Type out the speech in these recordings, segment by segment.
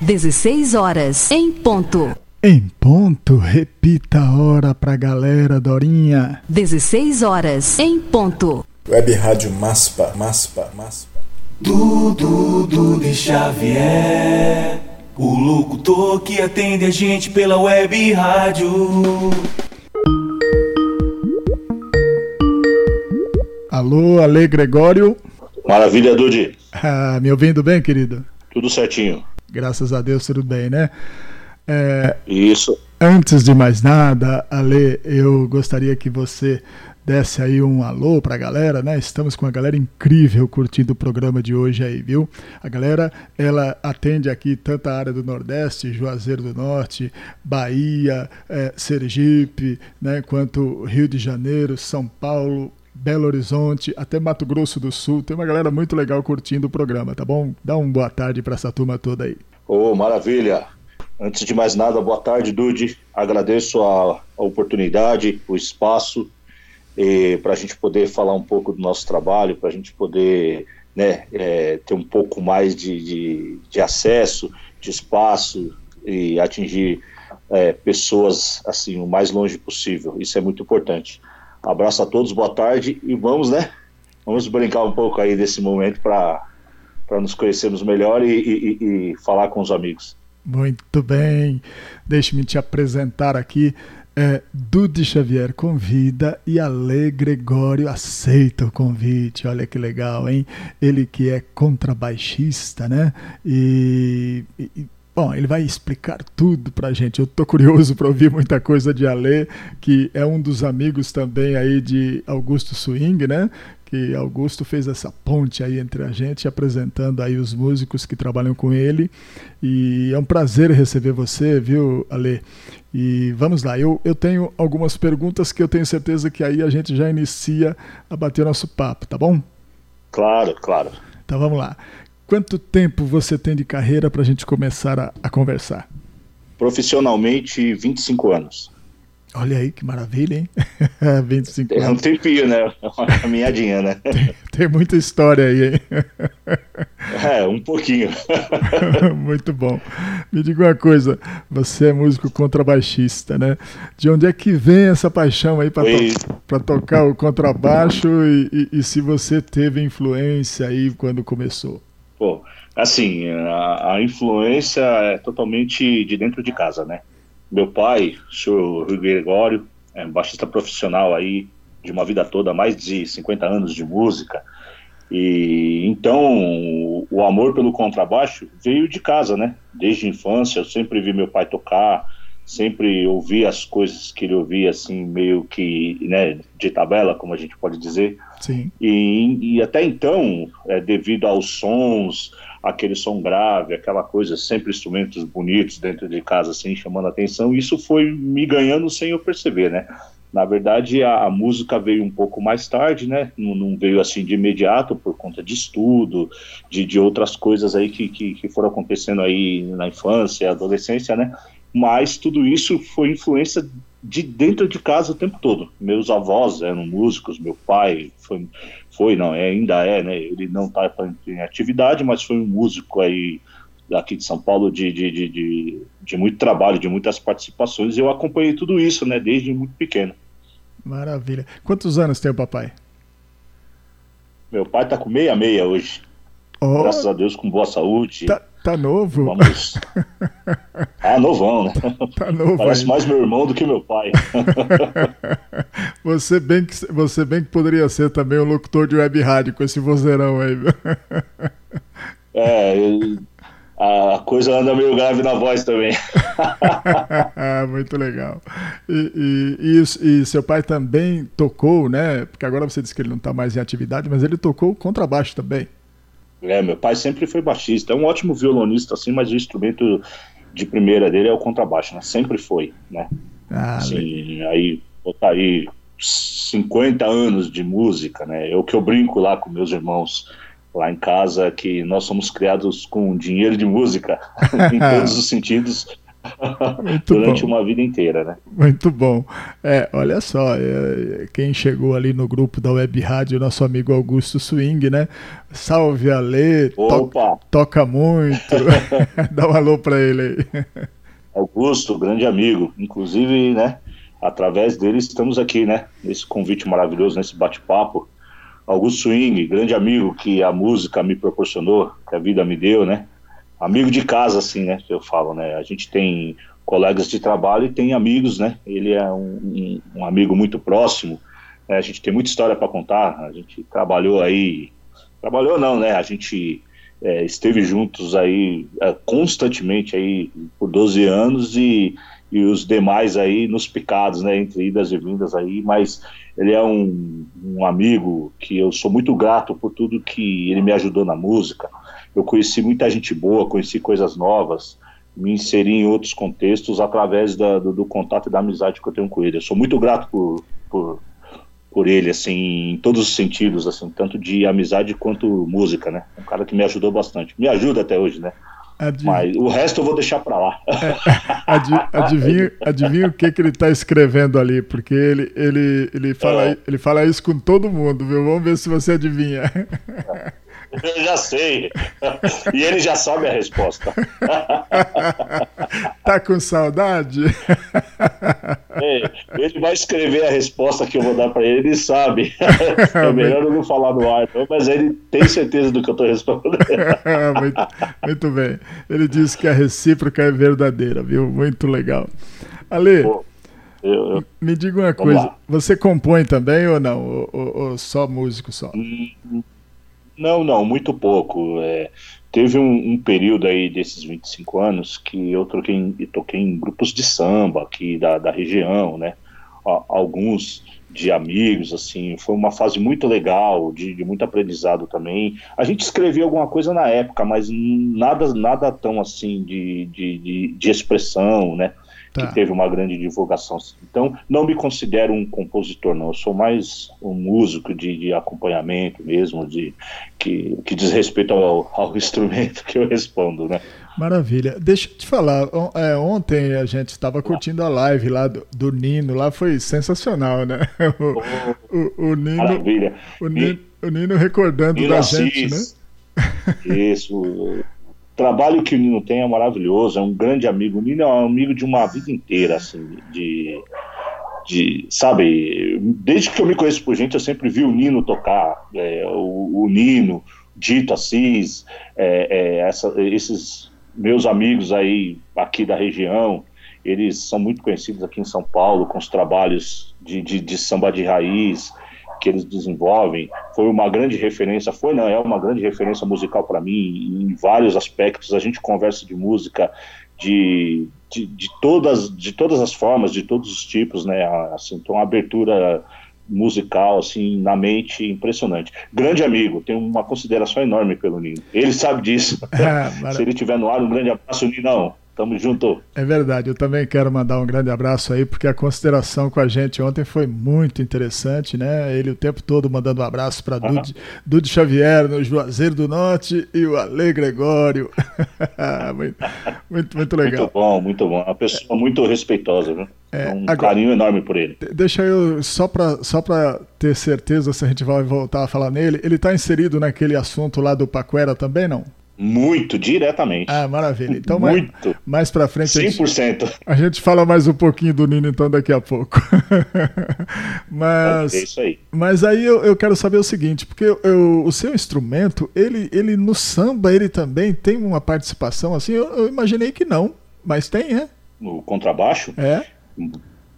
16 horas em ponto. Em ponto, repita a hora pra galera, Dorinha. 16 horas em ponto. Web Rádio Maspa, Maspa, Maspa. Dudu, Dudu Xavier, o locutor que atende a gente pela web rádio. Alô, Ale Gregório. Maravilha, Dudi. Ah, me ouvindo bem, querido? Tudo certinho. Graças a Deus, tudo bem, né? É, Isso. Antes de mais nada, Ale, eu gostaria que você desse aí um alô pra galera, né? Estamos com uma galera incrível curtindo o programa de hoje aí, viu? A galera, ela atende aqui tanta área do Nordeste, Juazeiro do Norte, Bahia, é, Sergipe, né? Quanto Rio de Janeiro, São Paulo, Belo Horizonte, até Mato Grosso do Sul. Tem uma galera muito legal curtindo o programa, tá bom? Dá uma boa tarde para essa turma toda aí. Ô, oh, maravilha. Antes de mais nada, boa tarde, Dude. Agradeço a, a oportunidade, o espaço, para a gente poder falar um pouco do nosso trabalho, para a gente poder né, é, ter um pouco mais de, de, de, acesso, de espaço e atingir é, pessoas assim o mais longe possível. Isso é muito importante. Abraço a todos, boa tarde e vamos, né? Vamos brincar um pouco aí desse momento para nos conhecermos melhor e, e, e, falar com os amigos. Muito bem. Deixe-me te apresentar aqui. É, Xavier convida e Ale Gregório aceita o convite. Olha que legal, hein? Ele que é contrabaixista, né? E, e Bom, ele vai explicar tudo pra gente. Eu tô curioso para ouvir muita coisa de Alê, que é um dos amigos também aí de Augusto Swing, né? Que Augusto fez essa ponte aí entre a gente, apresentando aí os músicos que trabalham com ele. E é um prazer receber você, viu, Alê? E vamos lá, eu, eu tenho algumas perguntas que eu tenho certeza que aí a gente já inicia a bater nosso papo, tá bom? Claro, claro. Então vamos lá. Quanto tempo você tem de carreira para a gente começar a, a, conversar? Profissionalmente, 25 anos. Olha aí que maravilha, hein? 25 é anos. um tempinho, né? Uma caminhadinha, né? Tem, tem, muita história aí, hein? É, um pouquinho. Muito bom. Me diga uma coisa, você é músico contrabaixista, né? De onde é que vem essa paixão aí para to tocar o contrabaixo e, e, e se você teve influência aí quando começou? Pô, assim, a, a, influência é totalmente de dentro de casa, né? Meu pai, o senhor Rui Gregório, é um baixista profissional aí de uma vida toda, mais de 50 anos de música. E então o, amor pelo contrabaixo veio de casa, né? Desde a infância eu sempre vi meu pai tocar, sempre ouvi as coisas que ele ouvia assim meio que né de tabela como a gente pode dizer Sim. E, e até então é, devido aos sons aquele som grave aquela coisa sempre instrumentos bonitos dentro de casa assim chamando atenção isso foi me ganhando sem eu perceber né? Na verdade a, a música veio um pouco mais tarde né? Não, não, veio assim de imediato por conta de estudo de, de outras coisas aí que, que, que foram acontecendo aí na infância adolescência né? Mas tudo isso foi influência de dentro de casa o tempo todo. Meus avós eram músicos, meu pai foi, foi não, é, ainda é, né? Ele não está em atividade, mas foi um músico aí daqui de São Paulo de, de, de, de, de muito trabalho, de muitas participações. E eu acompanhei tudo isso, né? Desde muito pequeno. Maravilha. Quantos anos tem o papai? Meu pai está com meia meia hoje. Oh, Graças a Deus, com boa saúde. Tá, Tá novo. Vamos. Ah, novão, né? Tá novo. Parece ainda. mais meu irmão do que meu pai. você, bem que, você bem que poderia ser também um locutor de web rádio com esse vozeirão aí. É, a coisa anda meio grave na voz também. Muito legal. E, e, e, e, seu pai também tocou, né? Porque agora você disse que ele não está mais em atividade, mas ele tocou contrabaixo também. É, meu pai sempre foi baixista. É um ótimo violonista, assim, mas o instrumento de primeira dele é o contrabaixo, né? Sempre foi, né? Ah, assim, aí, botar aí 50 anos de música, né? É o que eu brinco lá com meus irmãos lá em casa, que nós somos criados com dinheiro de música, em todos os sentidos. Durante bom. uma vida inteira, né? Muito bom. É, olha só, é, quem chegou ali no grupo da Web Rádio, nosso amigo Augusto Swing, né? Salve Alê, to toca muito. Dá um alô pra ele aí. Augusto, grande amigo. Inclusive, né, através dele estamos aqui, né, nesse convite maravilhoso, nesse bate-papo. Augusto Swing, grande amigo que a música me proporcionou, que a vida me deu, né? Amigo de casa, assim, né, eu falo, né? A gente tem colegas de trabalho e tem amigos, né? Ele é um, um, um amigo muito próximo. Né? A gente tem muita história para contar. A gente trabalhou aí, trabalhou não, né? A gente é, esteve juntos aí é, constantemente aí por 12 anos e, e os demais aí nos picados, né? Entre idas e vindas aí, mas ele é um, um amigo que eu sou muito grato por tudo que ele me ajudou na música. Eu conheci muita gente boa, conheci coisas novas, me inseri em outros contextos através da, do, do, contato e da amizade que eu tenho com ele. Eu sou muito grato por, por, por ele, assim, em todos os sentidos, assim, tanto de amizade quanto música, né? Um cara que me ajudou bastante. Me ajuda até hoje, né? Adiv... Mas o resto eu vou deixar para lá. É, adivinha, adivinha o que, que ele está escrevendo ali, porque ele, ele, ele, fala, é. ele fala isso com todo mundo, viu? Vamos ver se você adivinha. Eu já sei. E ele já sabe a resposta. Tá com saudade? É, ele vai escrever a resposta que eu vou dar para ele, ele sabe. É melhor eu não falar no ar, mas ele tem certeza do que eu estou respondendo. muito, muito, bem. Ele disse que a recíproca é verdadeira, viu? Muito legal. Ale, Pô, eu, eu... me diga uma coisa: você compõe também ou não? Ou, ou, ou só músico só? Não, não, muito pouco. É, teve um, um, período aí desses 25 anos que eu toquei, toquei em grupos de samba aqui da, da região, né? Alguns de amigos, assim, foi uma fase muito legal, de, de, muito aprendizado também. A gente escrevia alguma coisa na época, mas nada, nada tão assim de, de, de, de expressão, né? Tá. que teve uma grande divulgação. Então, não me considero um compositor, não. Eu sou mais um músico de, de acompanhamento mesmo, de que, que diz respeito ao, ao instrumento que eu respondo, né? Maravilha. Deixa eu te falar, é, ontem a gente estava curtindo a live lá do, do, Nino, lá foi sensacional, né? O, o, o Nino, Maravilha. O Nino, o Nino recordando Nino da Assis, gente, né? Isso trabalho que o Nino tem é maravilhoso, é um grande amigo. O Nino é um amigo de uma vida inteira, assim, de, de sabe, desde que eu me conheço por gente, eu sempre vi o Nino tocar, é, o, o, Nino, Dito Assis, é, é, essa, esses meus amigos aí, aqui da região, eles são muito conhecidos aqui em São Paulo, com os trabalhos de, de, de samba de raiz, que eles desenvolvem foi uma grande referência, foi não, é uma grande referência musical para mim em vários aspectos. A gente conversa de música de, de, de, todas, de todas as formas, de todos os tipos, né? Assim, então, uma abertura musical assim na mente impressionante. Grande amigo, tenho uma consideração enorme pelo Nino. Ele sabe disso. É, Se ele tiver no ar, um grande abraço, Ninão. Tamo junto. É verdade, eu também quero mandar um grande abraço aí, porque a consideração com a gente ontem foi muito interessante, né? Ele o tempo todo mandando um abraço para uhum. Dude, Dude Xavier, no Juazeiro do Norte, e o Ale Gregório. muito, muito, muito, legal. Muito bom, muito bom. Uma pessoa muito respeitosa, né? É, um agora, carinho enorme por ele. Deixa eu, só para só ter certeza se a gente vai voltar a falar nele, ele está inserido naquele assunto lá do Paquera também, não? Muito, diretamente. Ah, maravilha. Então, Muito. mais, mais pra frente. 100%. A gente, a gente fala mais um pouquinho do Nino, então, daqui a pouco. mas. É isso aí. Mas aí eu, eu quero saber o seguinte, porque eu, eu, o seu instrumento, ele, ele no samba, ele também tem uma participação assim? Eu, eu imaginei que não, mas tem, é? No contrabaixo? É.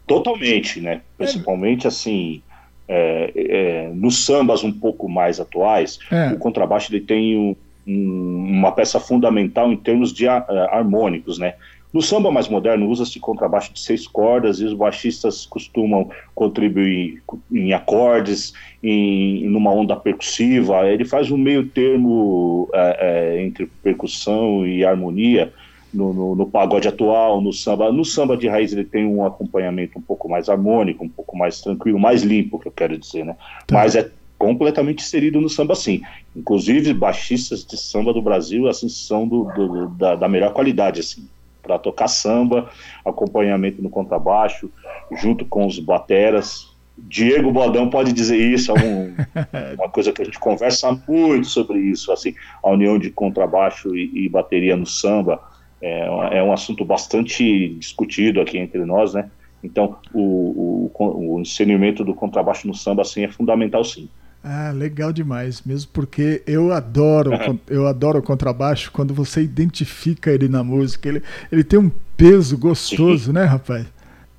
Totalmente, né? Principalmente é. assim. É, é, nos sambas um pouco mais atuais, é. o contrabaixo ele tem um uma peça fundamental em termos de uh, harmônicos, né? No samba mais moderno usa-se contrabaixo de seis cordas e os baixistas costumam contribuir em acordes, em, em numa onda percussiva. Ele faz um meio termo é, é, entre percussão e harmonia no, no, no, pagode atual, no samba. No samba de raiz ele tem um acompanhamento um pouco mais harmônico, um pouco mais tranquilo, mais limpo, que eu quero dizer, né? Tá. Mas é completamente inserido no samba sim. Inclusive, baixistas de samba do Brasil assim, são do, do, da, da, melhor qualidade, assim, para tocar samba, acompanhamento no contrabaixo, junto com os bateras. Diego Bodão pode dizer isso, é um, uma coisa que a gente conversa muito sobre isso, assim, a união de contrabaixo e, e bateria no samba é, é, um assunto bastante discutido aqui entre nós, né? Então, o, o, o do contrabaixo no samba, assim, é fundamental, sim. Ah, legal demais, mesmo porque eu adoro, eu adoro o contrabaixo quando você identifica ele na música. Ele, ele tem um peso gostoso, Sim. né, rapaz?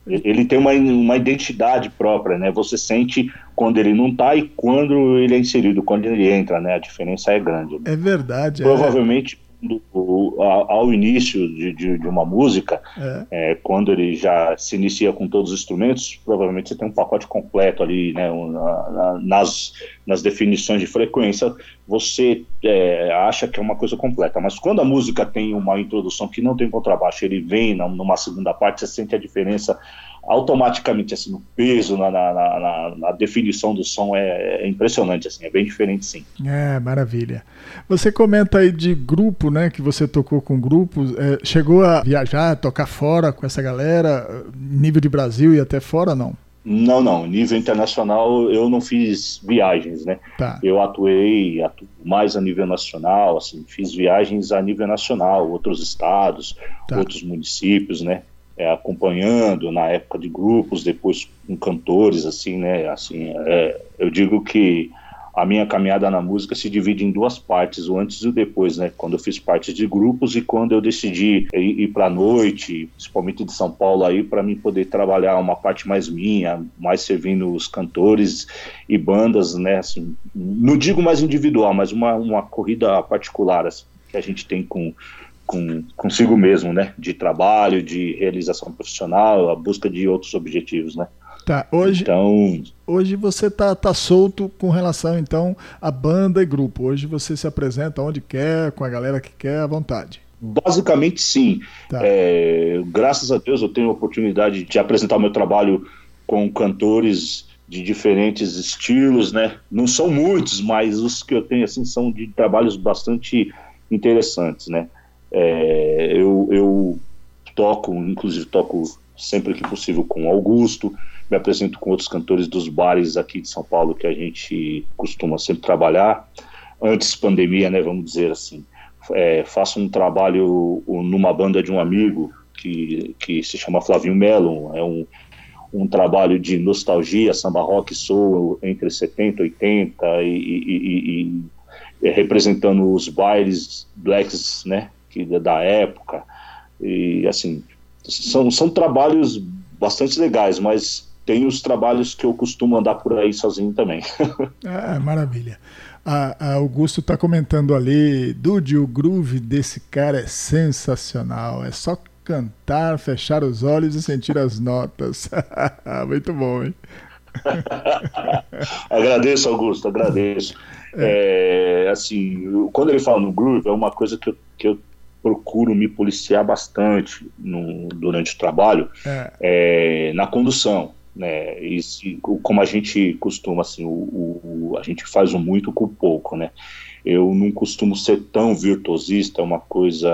Ele tem uma, uma identidade própria, né? Você sente quando ele não tá e quando ele é inserido, quando ele entra, né? A diferença é grande. Né? É verdade. É. Provavelmente é do, ao início de, de, de uma música, é. É, quando ele já se inicia com todos os instrumentos, provavelmente você tem um pacote completo ali, né, na, nas, nas definições de frequência, você é, acha que é uma coisa completa. Mas quando a música tem uma introdução que não tem contrabaixo, ele vem numa segunda parte, você sente a diferença automaticamente assim no peso, na, na, na, na definição do som é, é, impressionante, assim, é bem diferente sim. É, maravilha. Você comenta aí de grupo, né, que você tocou com grupos, é, chegou a viajar, tocar fora com essa galera, nível de Brasil e até fora, não? Não, não. Nível internacional eu não fiz viagens, né? Tá. Eu atuei atu mais a nível nacional, assim, fiz viagens a nível nacional, outros estados, tá. outros municípios, né? É, acompanhando na época de grupos, depois com cantores, assim, né? Assim, é, eu digo que a minha caminhada na música se divide em duas partes, o antes e o depois, né? Quando eu fiz parte de grupos e quando eu decidi ir, ir para a noite, principalmente de São Paulo aí, para mim poder trabalhar uma parte mais minha, mais servindo os cantores e bandas, né? Assim, não digo mais individual, mas uma, uma corrida particular assim, que a gente tem com com consigo mesmo, né? De trabalho, de realização profissional, a busca de outros objetivos, né? Tá, hoje, então, hoje você tá, tá solto com relação então à banda e grupo. Hoje você se apresenta onde quer, com a galera que quer, à vontade. Basicamente sim. Tá. É, graças a Deus eu tenho a oportunidade de apresentar o meu trabalho com cantores de diferentes estilos, né? Não são muitos, mas os que eu tenho assim são de trabalhos bastante interessantes, né? É, eu, eu toco, inclusive toco sempre que possível com Augusto, me apresento com outros cantores dos bares aqui de São Paulo que a gente costuma sempre trabalhar. Antes pandemia, né, vamos dizer assim. É, faço um trabalho numa banda de um amigo que, que se chama Flavinho Melo, é um, um trabalho de nostalgia, samba rock soul entre 70 e 80 e, e, e, representando os bailes blacks, né, que da época. E assim, são, são trabalhos bastante legais, mas tem os trabalhos que eu costumo andar por aí sozinho também. ah, maravilha. A, a Augusto está comentando ali, Dude, o groove desse cara é sensacional. É só cantar, fechar os olhos e sentir as notas. Muito bom, hein? agradeço, Augusto, agradeço. É. É, assim, quando ele fala no groove, é uma coisa que eu, que eu procuro me policiar bastante no, durante o trabalho é. É, na condução. Né, e se, como a gente costuma, assim, o, o, a gente faz o muito com o pouco, né? Eu não costumo ser tão virtuosista, é uma coisa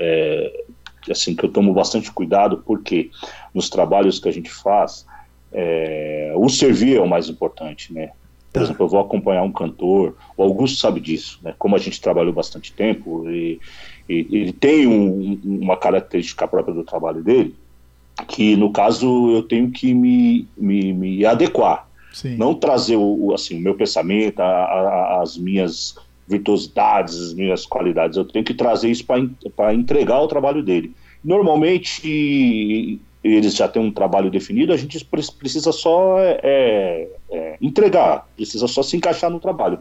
é, assim que eu tomo bastante cuidado, porque nos trabalhos que a gente faz, é, o servir é o mais importante, né? Por tá. exemplo, eu vou acompanhar um cantor, o Augusto sabe disso, né? Como a gente trabalhou bastante tempo e ele tem um, uma característica própria do trabalho dele, que no caso eu tenho que me, me, me adequar. Sim. Não trazer o, assim, o meu pensamento, a, a, as minhas virtuosidades, as minhas qualidades. Eu tenho que trazer isso para entregar o trabalho dele. Normalmente eles já têm um trabalho definido, a gente precisa só é, é, entregar, precisa só se encaixar no trabalho.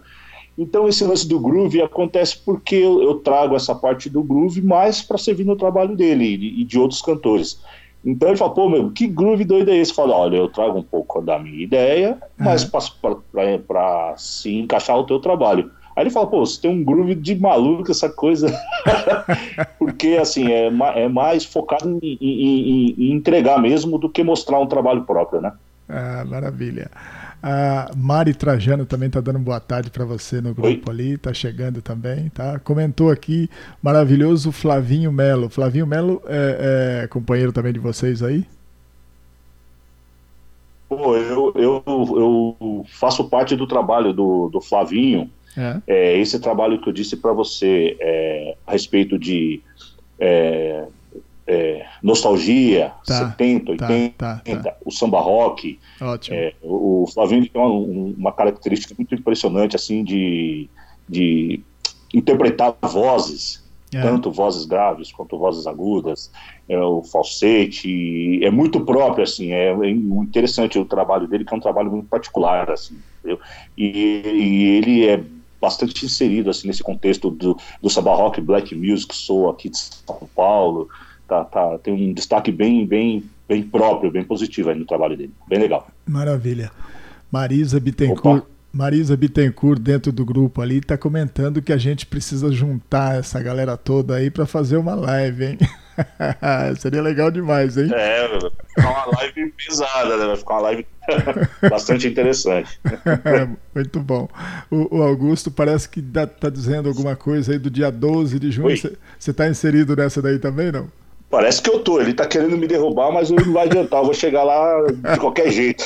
Então esse lance do groove acontece porque eu, eu trago essa parte do groove mais para servir no trabalho dele e, e, de outros cantores. Então ele fala, pô, meu, que groove doido é esse? Fala, olha, eu trago um pouco da minha ideia, mas uhum. para se encaixar o teu trabalho. Aí ele fala, pô, você tem um groove de maluco, essa coisa. Porque, assim, é, é mais focado em, em, em, entregar mesmo do que mostrar um trabalho próprio, né? Ah, maravilha. A Mari Trajano também está dando boa tarde para você no grupo Oi. ali, está chegando também, tá? Comentou aqui, maravilhoso Flavinho Melo. Flavinho Melo é, é companheiro também de vocês aí? Pô, eu, eu, eu faço parte do trabalho do, do Flavinho. É. é esse trabalho que eu disse para você é, a respeito de é, é, nostalgia, tá, 70, 80, tá, tá, tá, o samba rock. É, o, Flavinho tem uma, uma, característica muito impressionante, assim, de, de interpretar vozes, é. tanto vozes graves quanto vozes agudas, é, o falsete, é muito próprio, assim, é, é interessante o trabalho dele, que é um trabalho muito particular, assim, e, e ele é bastante inserido assim nesse contexto do, do samba rock black music sou aqui de São Paulo tá, tá, tem um destaque bem, bem, bem próprio, bem positivo aí no trabalho dele. Bem legal. Maravilha. Marisa Bittencourt. Opa. Marisa Bittencourt, dentro do grupo ali, está comentando que a gente precisa juntar essa galera toda aí para fazer uma live, hein? Seria legal demais, hein? É, vai ficar uma live pesada, né? Vai ficar uma live bastante interessante. Muito bom. O, o, Augusto parece que está dizendo alguma coisa aí do dia 12 de junho. Você está inserido nessa daí também, não? Parece que eu tô. Ele tá querendo me derrubar, mas não vai adiantar. Eu vou chegar lá de qualquer jeito.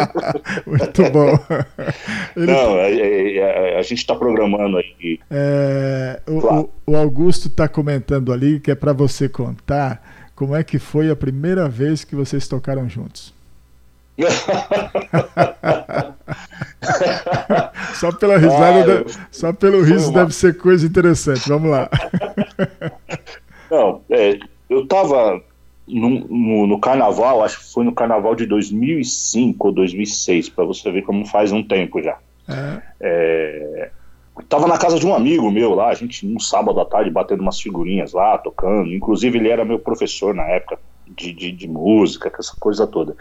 Muito bom. Ele... Não, a, a, a gente está programando aí. É, o, claro. o, Augusto está comentando ali que é para você contar como é que foi a primeira vez que vocês tocaram juntos. só pela risada, ah, só pelo riso uma... deve ser coisa interessante. Vamos lá. Não, é, eu estava no, no, no, carnaval, acho que foi no carnaval de 2005 ou 2006, para você ver como faz um tempo já. É. É, tava na casa de um amigo meu lá, a gente um sábado à tarde batendo umas figurinhas lá, tocando. Inclusive ele era meu professor na época de, de, de música, essa coisa toda.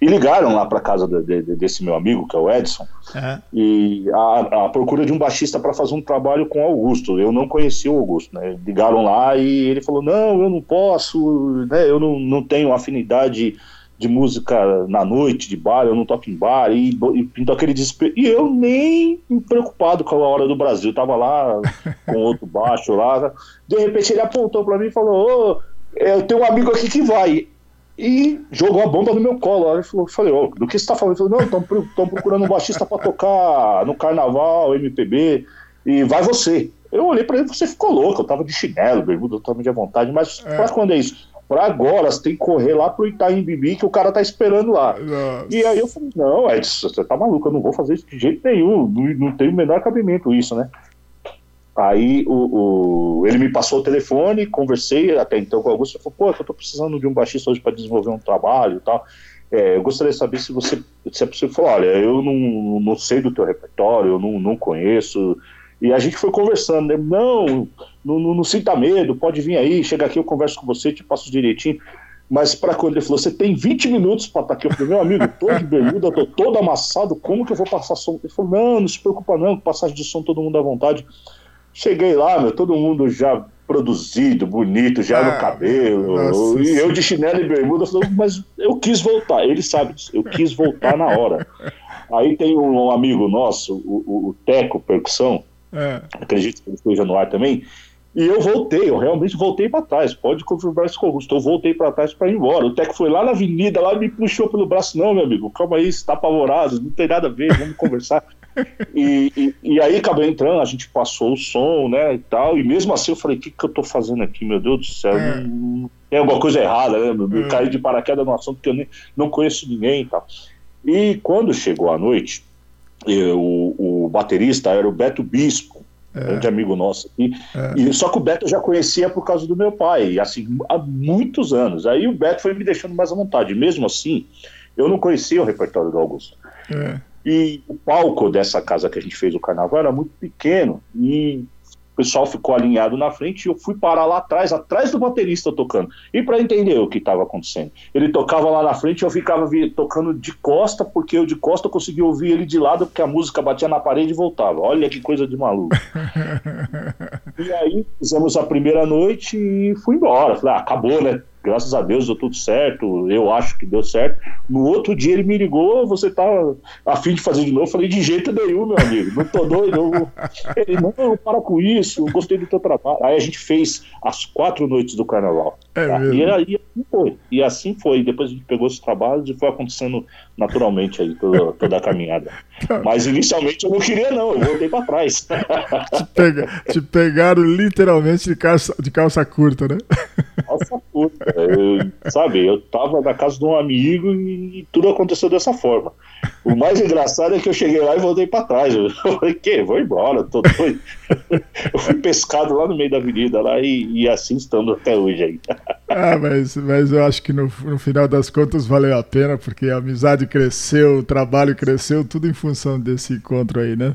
E ligaram lá para casa de, de, desse meu amigo, que é o Edson, é. e a, a, procura de um baixista para fazer um trabalho com o Augusto. Eu não conhecia o Augusto, né? Ligaram lá e ele falou: Não, eu não posso, né? eu não, não tenho afinidade de música na noite, de bar, eu não toco em bar, e, e pintou aquele desespero. E eu nem preocupado com a hora do Brasil, tava lá com outro baixo lá. De repente ele apontou para mim e falou: Ô eu tenho um amigo aqui que vai. E jogou a bomba no meu colo. Aí eu falei, oh, do que você tá falando? Ele falou, não, estão procurando um baixista para tocar no carnaval, MPB, e vai você. Eu olhei para ele, você ficou louco, eu tava de chinelo, bermuda totalmente à vontade, mas é. pra quando é isso? Pra agora, você tem que correr lá pro Itaim Bibi, que o cara tá esperando lá. Nossa. E aí eu falei, não, Edson, você tá maluco, eu não vou fazer isso de jeito nenhum, não, não tem o menor cabimento isso, né? Aí o, o, ele me passou o telefone, conversei até então com o Augusto, falou, pô, eu estou precisando de um baixista hoje para desenvolver um trabalho e tal. É, eu gostaria de saber se você, se é possível, falou, olha, eu não, não sei do teu repertório, eu não, não conheço, e a gente foi conversando, né? não, não, não, não sinta medo, pode vir aí, chega aqui, eu converso com você, te passo direitinho. Mas para quando ele falou, você tem 20 minutos para estar tá aqui, eu falei, meu amigo, tô de bermuda, tô todo amassado, como que eu vou passar som? Ele falou, não, não se preocupa não, passagem de som todo mundo à vontade. Cheguei lá, meu, todo mundo já produzido, bonito, já ah, no cabelo. Nossa, e eu de chinelo e bermuda, mas eu quis voltar. Ele sabe disso, eu quis voltar na hora. Aí tem um amigo nosso, o, o Teco Percussão, é. acredito que ele esteja no ar também. E eu voltei, eu realmente voltei para trás. Pode confirmar isso com o Augusto. Eu voltei para trás para ir embora. O Teco foi lá na avenida, lá me puxou pelo braço. Não, meu amigo, calma aí, você está apavorado, não tem nada a ver, vamos conversar. E, e, e, aí acabou entrando, a gente passou o som, né, e tal, e mesmo assim eu falei, o que, que eu tô fazendo aqui, meu Deus do céu, é. tem alguma coisa errada, né, eu é. caí de paraquedas no assunto que eu nem, não conheço ninguém e tal. E quando chegou a noite, eu, o baterista era o Beto Bispo, é. grande amigo nosso aqui, é. e, só que o Beto eu já conhecia por causa do meu pai, assim, há muitos anos, aí o Beto foi me deixando mais à vontade, mesmo assim, eu não conhecia o repertório do Augusto. É. E o palco dessa casa que a gente fez o carnaval era muito pequeno e o pessoal ficou alinhado na frente e eu fui parar lá atrás, atrás do baterista tocando. E para entender o que estava acontecendo. Ele tocava lá na frente e eu ficava tocando de costa, porque eu de costa conseguia ouvir ele de lado, porque a música batia na parede e voltava. Olha que coisa de maluco. e aí fizemos a primeira noite e fui embora. Falei, ah, acabou, né? Graças a Deus deu tudo certo, eu acho que deu certo. No outro dia ele me ligou, você tá a fim de fazer de novo? Eu falei, de jeito nenhum, meu amigo, não tô doido. Eu... Ele, não, para com isso, gostei do teu trabalho. Aí a gente fez as quatro noites do carnaval. É tá? e, aí assim foi. E assim foi. Depois a gente pegou os trabalhos e foi acontecendo naturalmente aí toda, toda a caminhada. Mas inicialmente eu não queria, não, eu voltei para trás. Te, pega, te pegaram literalmente de calça, de calça curta, né? Calça curta. Eu, sabe, eu tava na casa de um amigo e tudo aconteceu dessa forma. O mais engraçado é que eu cheguei lá e voltei para trás. Eu falei, que? Vou embora, tô doido. Eu fui pescado lá no meio da avenida lá e, e assim estamos até hoje aí. Ah, mas, mas eu acho que no, no final das contas valeu a pena, porque a amizade cresceu, o trabalho cresceu, tudo em função desse encontro aí, né?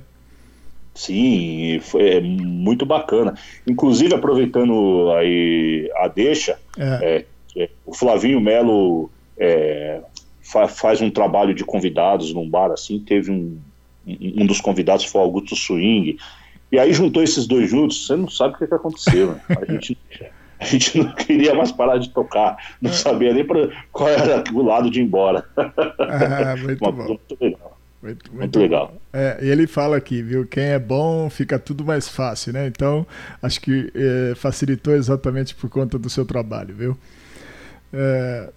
Sim, foi é muito bacana. Inclusive, aproveitando aí a deixa, é. É, é o Flavinho Melo é, fa faz um trabalho de convidados num bar assim, teve um, um dos convidados foi o Augusto Swing, e aí juntou esses dois juntos, você não sabe o que, que aconteceu, né? A gente a gente não queria mais parar de tocar, não sabia nem pra, qual era o lado de ir embora. Ah, muito bom. Muito legal. Muito, muito, muito legal. É, e ele fala aqui, viu? Quem é bom fica tudo mais fácil, né? Então, acho que é, facilitou exatamente por conta do seu trabalho, viu? É,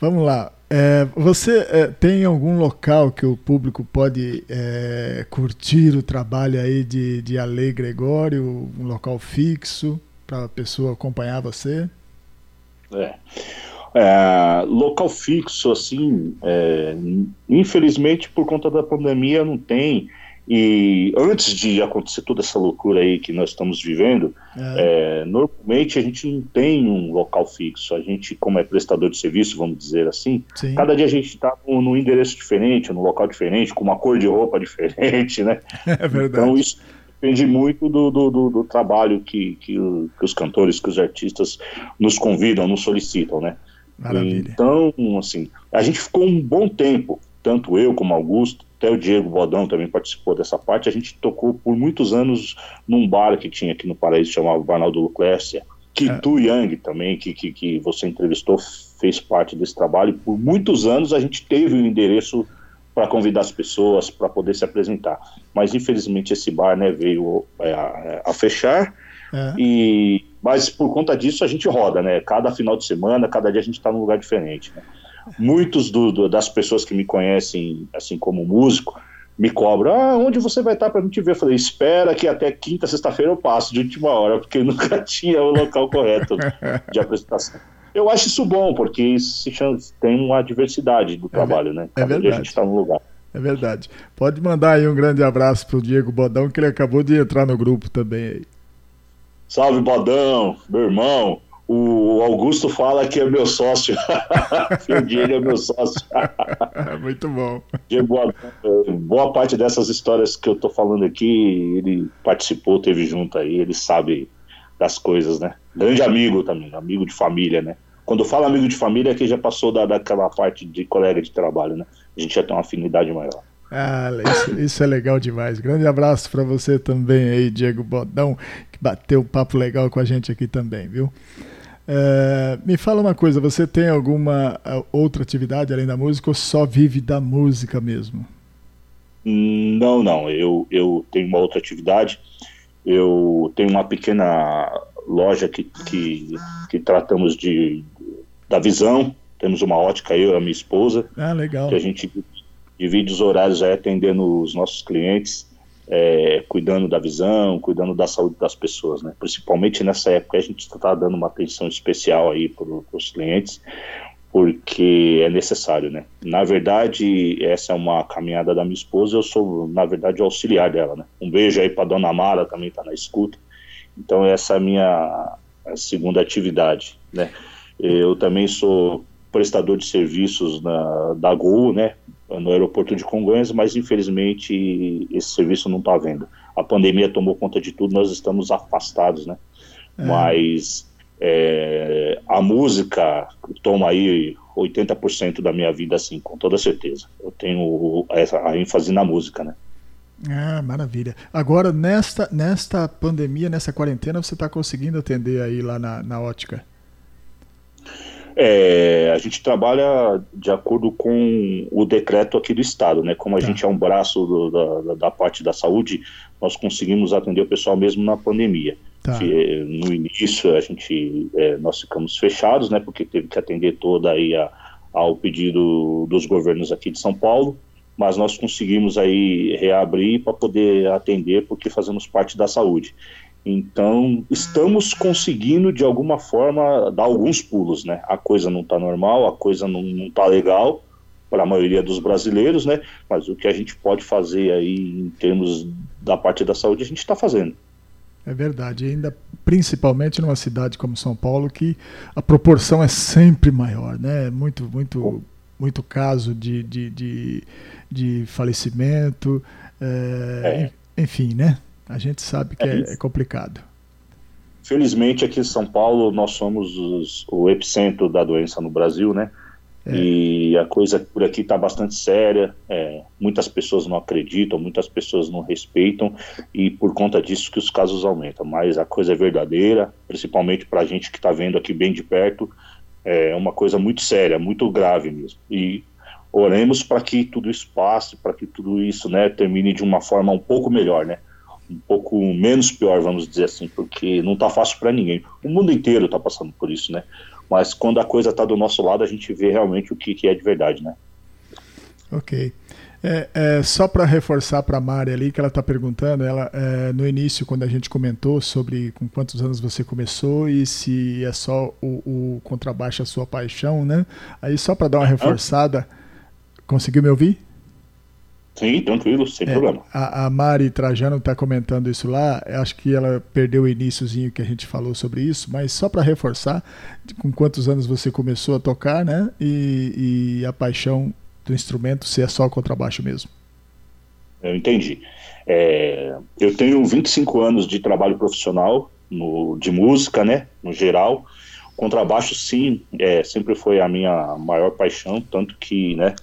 vamos lá. É, você é, tem algum local que o público pode é, curtir o trabalho aí de, de Ale Gregório? Um local fixo? Para a pessoa acompanhar você? É. é. local fixo, assim, é, infelizmente por conta da pandemia não tem. E antes de acontecer toda essa loucura aí que nós estamos vivendo, é. É, normalmente a gente não tem um local fixo. A gente, como é prestador de serviço, vamos dizer assim, Sim. cada dia a gente está num, num endereço diferente, num local diferente, com uma cor de roupa diferente, né? É verdade. Então isso depende muito do, do, do, do trabalho que, que, que, os cantores, que os artistas nos convidam, nos solicitam, né? Maravilha. Então, assim, a gente ficou um bom tempo, tanto eu como Augusto, até o Diego Bodão também participou dessa parte, a gente tocou por muitos anos num bar que tinha aqui no Paraíso, chamava Barnaldo Lucrécia, que é. Tu Yang também, que, que, que você entrevistou, fez parte desse trabalho, por muitos anos a gente teve o um endereço para convidar as pessoas para poder se apresentar. Mas infelizmente esse bar né, veio é, a, a, fechar. É. E mas por conta disso a gente roda, né? Cada final de semana, cada dia a gente está num lugar diferente. Né? Muitos do, do, das pessoas que me conhecem, assim como músico, me cobram, ah, onde você vai estar para me te ver? Eu falei, espera que até quinta, sexta-feira eu passo de última hora, porque nunca tinha o local correto de apresentação. Eu acho isso bom, porque isso chama, tem uma diversidade do é trabalho, né? É verdade. a gente está no lugar. É verdade. Pode mandar aí um grande abraço pro Diego Bodão, que ele acabou de entrar no grupo também aí. Salve, Bodão, meu irmão. O Augusto fala que é meu sócio. o Diego é meu sócio. Muito bom. Diego, boa parte dessas histórias que eu tô falando aqui, ele participou, teve junto aí, ele sabe das coisas, né? Grande amigo também, amigo de família, né? Quando fala amigo de família, é que já passou da, daquela parte de colega de trabalho, né? A gente já tem uma afinidade maior. Ah, isso, isso é legal demais. Grande abraço para você também aí, Diego Bodão, que bateu um papo legal com a gente aqui também, viu? É, me fala uma coisa, você tem alguma outra atividade além da música ou só vive da música mesmo? Não, não. Eu, eu tenho uma outra atividade. Eu tenho uma pequena loja que, que, que tratamos de, da visão. Temos uma ótica, eu e a minha esposa. Ah, legal. Que a gente divide os horários aí atendendo os nossos clientes, é, cuidando da visão, cuidando da saúde das pessoas, né? Principalmente nessa época a gente está dando uma atenção especial aí para os clientes, porque é necessário, né? Na verdade, essa é uma caminhada da minha esposa, eu sou, na verdade, o auxiliar dela, né? Um beijo aí para dona Mara, também está na escuta. Então essa é a minha segunda atividade, né? Eu também sou prestador de serviços na, da Gol, né, no aeroporto de Congonhas, mas infelizmente esse serviço não está vendo. A pandemia tomou conta de tudo, nós estamos afastados, né? É. Mas é, a música toma aí 80% da minha vida, assim, com toda certeza. Eu tenho essa, a ênfase na música, né? Ah, maravilha. Agora, nesta, nesta pandemia, nessa quarentena, você está conseguindo atender aí lá na, na ótica? É, a gente trabalha de acordo com o decreto aqui do Estado, né? Como a tá. gente é um braço do, da, da, parte da saúde, nós conseguimos atender o pessoal mesmo na pandemia. Tá. Que, no início a gente é, nós ficamos fechados, né? Porque teve que atender toda aí a, ao pedido dos governos aqui de São Paulo, mas nós conseguimos aí reabrir para poder atender porque fazemos parte da saúde. Então, estamos conseguindo, de alguma forma, dar alguns pulos, né? A coisa não está normal, a coisa não está legal para a maioria dos brasileiros, né? Mas o que a gente pode fazer aí em termos da parte da saúde, a gente está fazendo. É verdade, ainda principalmente numa cidade como São Paulo, que a proporção é sempre maior, né? Muito, muito, muito caso de, de, de, de falecimento, é, é. enfim, né? A gente sabe que é, é, complicado. Felizmente aqui em São Paulo nós somos os, o epicentro da doença no Brasil, né? É. E a coisa por aqui está bastante séria. É, muitas pessoas não acreditam, muitas pessoas não respeitam e por conta disso que os casos aumentam. Mas a coisa é verdadeira, principalmente para a gente que está vendo aqui bem de perto, é uma coisa muito séria, muito grave mesmo. E oremos para que tudo isso passe, para que tudo isso, né, termine de uma forma um pouco melhor, né? um pouco menos pior, vamos dizer assim, porque não está fácil para ninguém. O mundo inteiro está passando por isso, né? Mas quando a coisa está do nosso lado, a gente vê realmente o que, que é de verdade, né? Ok. É, é, só para reforçar para a Mari ali que ela está perguntando, ela é, no início quando a gente comentou sobre com quantos anos você começou e se é só o, o contrabaixo a sua paixão, né? Aí só para dar uma reforçada, conseguiu me ouvir? Sim, tranquilo, sem é, problema. A, a, Mari Trajano está comentando isso lá. Acho que ela perdeu o iníciozinho que a gente falou sobre isso, mas só para reforçar, com quantos anos você começou a tocar, né? E, e a paixão do instrumento, se é só contrabaixo mesmo. Eu entendi. É, eu tenho 25 anos de trabalho profissional no, de música, né? No geral. Contrabaixo, sim, é, sempre foi a minha maior paixão, tanto que, né?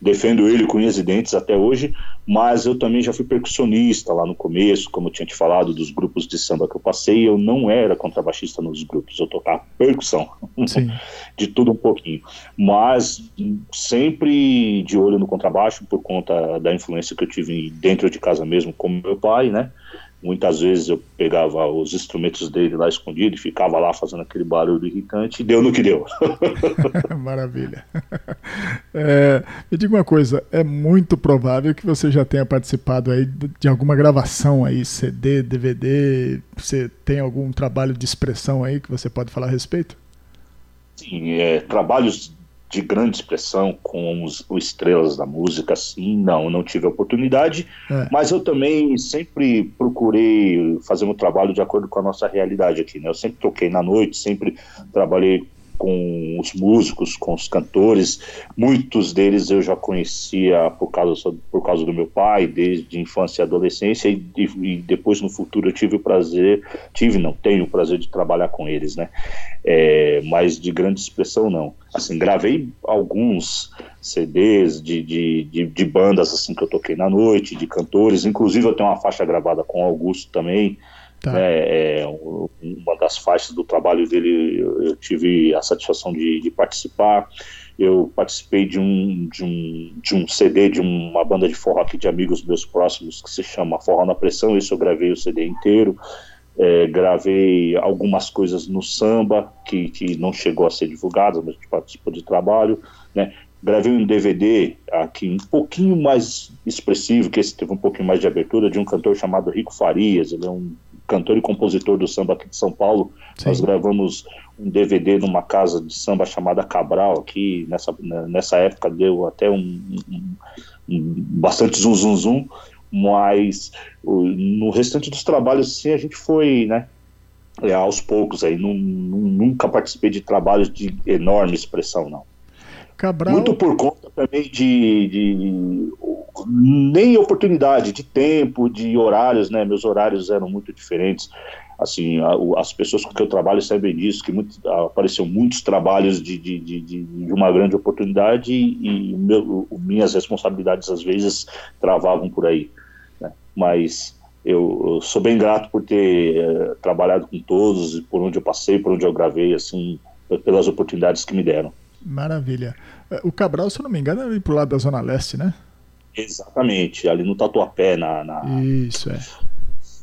Defendo ele com unhas e dentes até hoje, mas eu também já fui percussionista lá no começo, como eu tinha te falado, dos grupos de samba que eu passei, eu não era contrabaixista nos grupos, eu tocava percussão, de tudo um pouquinho, mas sempre de olho no contrabaixo, por conta da influência que eu tive dentro de casa mesmo, como meu pai, né, Muitas vezes eu pegava os instrumentos dele lá escondido e ficava lá fazendo aquele barulho irritante e deu no que deu. Maravilha. É, me diga uma coisa, é muito provável que você já tenha participado aí de alguma gravação aí, CD, DVD, você tem algum trabalho de expressão aí que você pode falar a respeito? Sim, é, trabalhos de grande expressão com os, os estrelas da música, assim, não, não tive oportunidade, é. mas eu também sempre procurei fazer um trabalho de acordo com a nossa realidade aqui, né? Eu sempre toquei na noite, sempre trabalhei com os músicos, com os cantores. Muitos deles eu já conhecia por causa, por causa do meu pai, desde infância e adolescência, e, e depois no futuro eu tive o prazer, tive, não, tenho o prazer de trabalhar com eles, né? É, mas de grande expressão, não. Assim, gravei alguns CDs de, de, de, de bandas assim que eu toquei na noite, de cantores, inclusive eu tenho uma faixa gravada com Augusto também, Tá. É, é, uma das faixas do trabalho dele eu tive a satisfação de, de, participar. Eu participei de um, de, um, de um CD de uma banda de forró aqui de amigos meus próximos que se chama Forró na Pressão. Isso eu gravei o CD inteiro. É, gravei algumas coisas no samba que, que não chegou a ser divulgado, mas a gente participou de trabalho. Né? Gravei um DVD aqui um pouquinho mais expressivo, que esse teve um pouquinho mais de abertura, de um cantor chamado Rico Farias. Ele é um cantor e compositor do samba aqui de São Paulo. Sim. Nós gravamos um DVD numa casa de samba chamada Cabral aqui, nessa, nessa época deu até um, um, um bastante zum zum zum, mas no restante dos trabalhos sim a gente foi, né, é, aos poucos aí, nunca participei de trabalhos de enorme expressão não. Cabral... Muito por conta também de, de, nem oportunidade, de tempo, de horários, né? Meus horários eram muito diferentes. Assim, a, as pessoas com que eu trabalho sabem disso, que muito, apareciam muitos trabalhos de, de, de, de uma grande oportunidade e, meu, minhas responsabilidades às vezes travavam por aí. Né? Mas eu, eu, sou bem grato por ter uh, trabalhado com todos, por onde eu passei, por onde eu gravei, assim, pelas oportunidades que me deram. Maravilha. É, o Cabral, se eu não me engano, é ali pro lado da Zona Leste, né? Exatamente, ali no Tatuapé, na. na... Isso, é.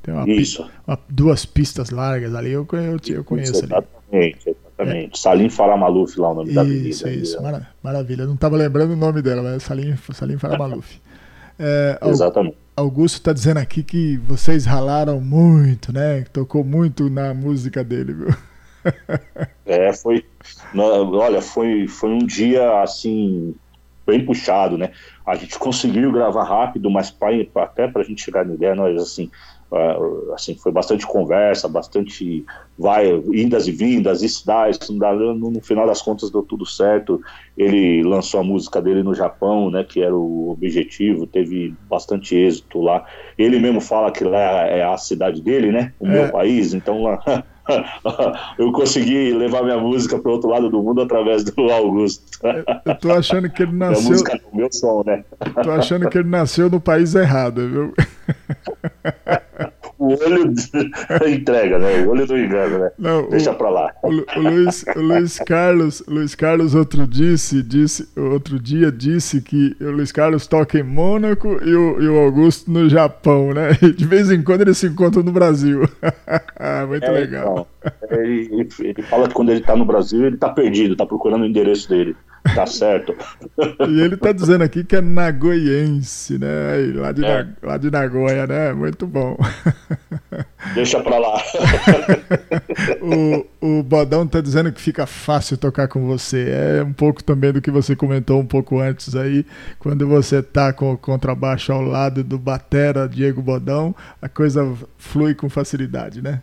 Tem uma Isso. uma- duas pistas largas ali, eu, eu, eu conheço ali. Exatamente, exatamente. Salim Faramaluf lá o nome da avenida. Isso, ali, isso. Mara- Maravilha. Eu não estava lembrando o nome dela, mas é Salim, Salim Faramaluf. É, Exatamente. Augusto está dizendo aqui que vocês ralaram muito, né? Tocou muito na música dele, viu? É, foi. Olha, foi, foi um dia assim bem puxado, né? A gente conseguiu gravar rápido, mas pra, até para a gente chegar na ideia, nós assim, ah, assim foi bastante conversa, bastante vai indas e vindas, isso dá, isso não dá. No, no final das contas deu tudo certo. Ele lançou a música dele no Japão, né? Que era o objetivo, teve bastante êxito lá. Ele mesmo fala que lá é a cidade dele, né? O É. meu país, então lá. eu consegui levar minha música para outro lado do mundo através do Augusto. Eu tô achando que ele Minha nasceu, música, o meu som, né? tô achando que ele nasceu no país errado, viu? O olho entrega, né? O olho não engana, né? Não, o- Deixa pra lá. O, Lu- o Luiz, o Luiz Carlos, o Luiz Carlos outro disse, disse, outro dia disse que o Luiz Carlos toca em Mônaco e o, e o Augusto no Japão, né? E de vez em quando eles se encontram no Brasil. Muito É, legal. então, ele, ele- fala que quando ele tá no Brasil, ele tá perdido, tá procurando o endereço dele. Tá certo. E ele tá dizendo aqui que é nagoiense, né? Lá de, É. Na- lá de Nagoya, né? Muito bom. Deixa pra lá. o, o Bodão tá dizendo que fica fácil tocar com você. É um pouco também do que você comentou um pouco antes aí. Quando você tá com o contrabaixo ao lado do Batera Diego Bodão, a coisa flui com facilidade, né?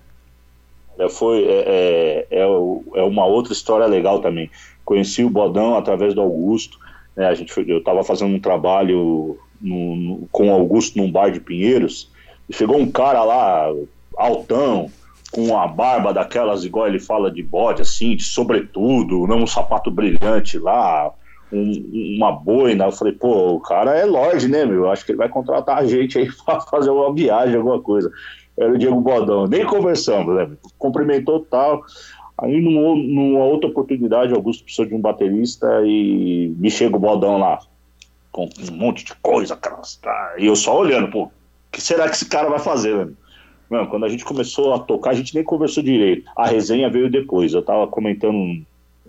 É, foi, é, é, é é uma outra história legal também. Conheci o Bodão através do Augusto. né, a gente foi- eu estava fazendo um trabalho no- no- com o Augusto num bar de Pinheiros. E chegou um cara lá, altão, com uma barba daquelas, igual ele fala de bode, assim, de sobretudo, não um sapato brilhante lá, um- uma boina. Eu falei, pô, o cara é Lorde, né, meu? Acho que ele vai contratar a gente aí para fazer uma viagem, alguma coisa. Era o Diego Bodão. Nem conversamos, né? Cumprimentou tal. Aí, num- numa outra oportunidade, Augusto precisou de um baterista e me chega o Bodão lá, com um monte de coisa, cara. E eu só olhando, pô, o que será que esse cara vai fazer, né? Mano, quando a gente começou a tocar, a gente nem conversou direito. A resenha veio depois. Eu tava comentando um,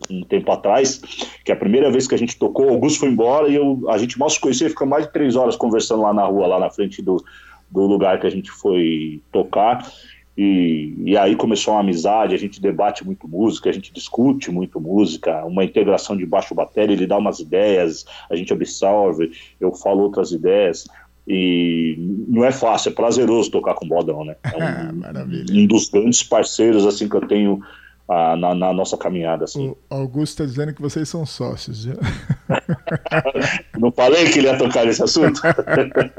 um tempo atrás que a primeira vez que a gente tocou, o Augusto foi embora e eu, a gente mal se conhecia, ficou mais de três horas conversando lá na rua, lá na frente do, do lugar que a gente foi tocar. E, e aí começou uma amizade, a gente debate muito música, a gente discute muito música, uma integração de baixo bateria, ele dá umas ideias, a gente absorve, eu falo outras ideias. E não é fácil, é prazeroso tocar com o Bodão, né? É um, maravilha. um dos grandes parceiros assim que eu tenho ah, na, na nossa caminhada. Assim. O Augusto tá dizendo que vocês são sócios. Não falei que ele ia tocar nesse assunto?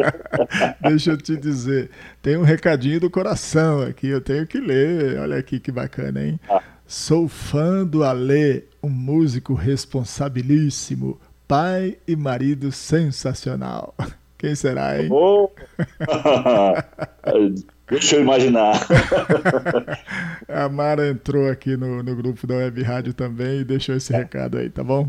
Deixa eu te dizer, tem um recadinho do coração aqui, eu tenho que ler. Olha aqui que bacana, hein? Ah. Sou fã do Alê, um músico responsabilíssimo, pai e marido sensacional. Quem será, hein? Oh. Deixa eu imaginar. A Mara entrou aqui no, no grupo da Web Rádio também e deixou esse recado aí, tá bom?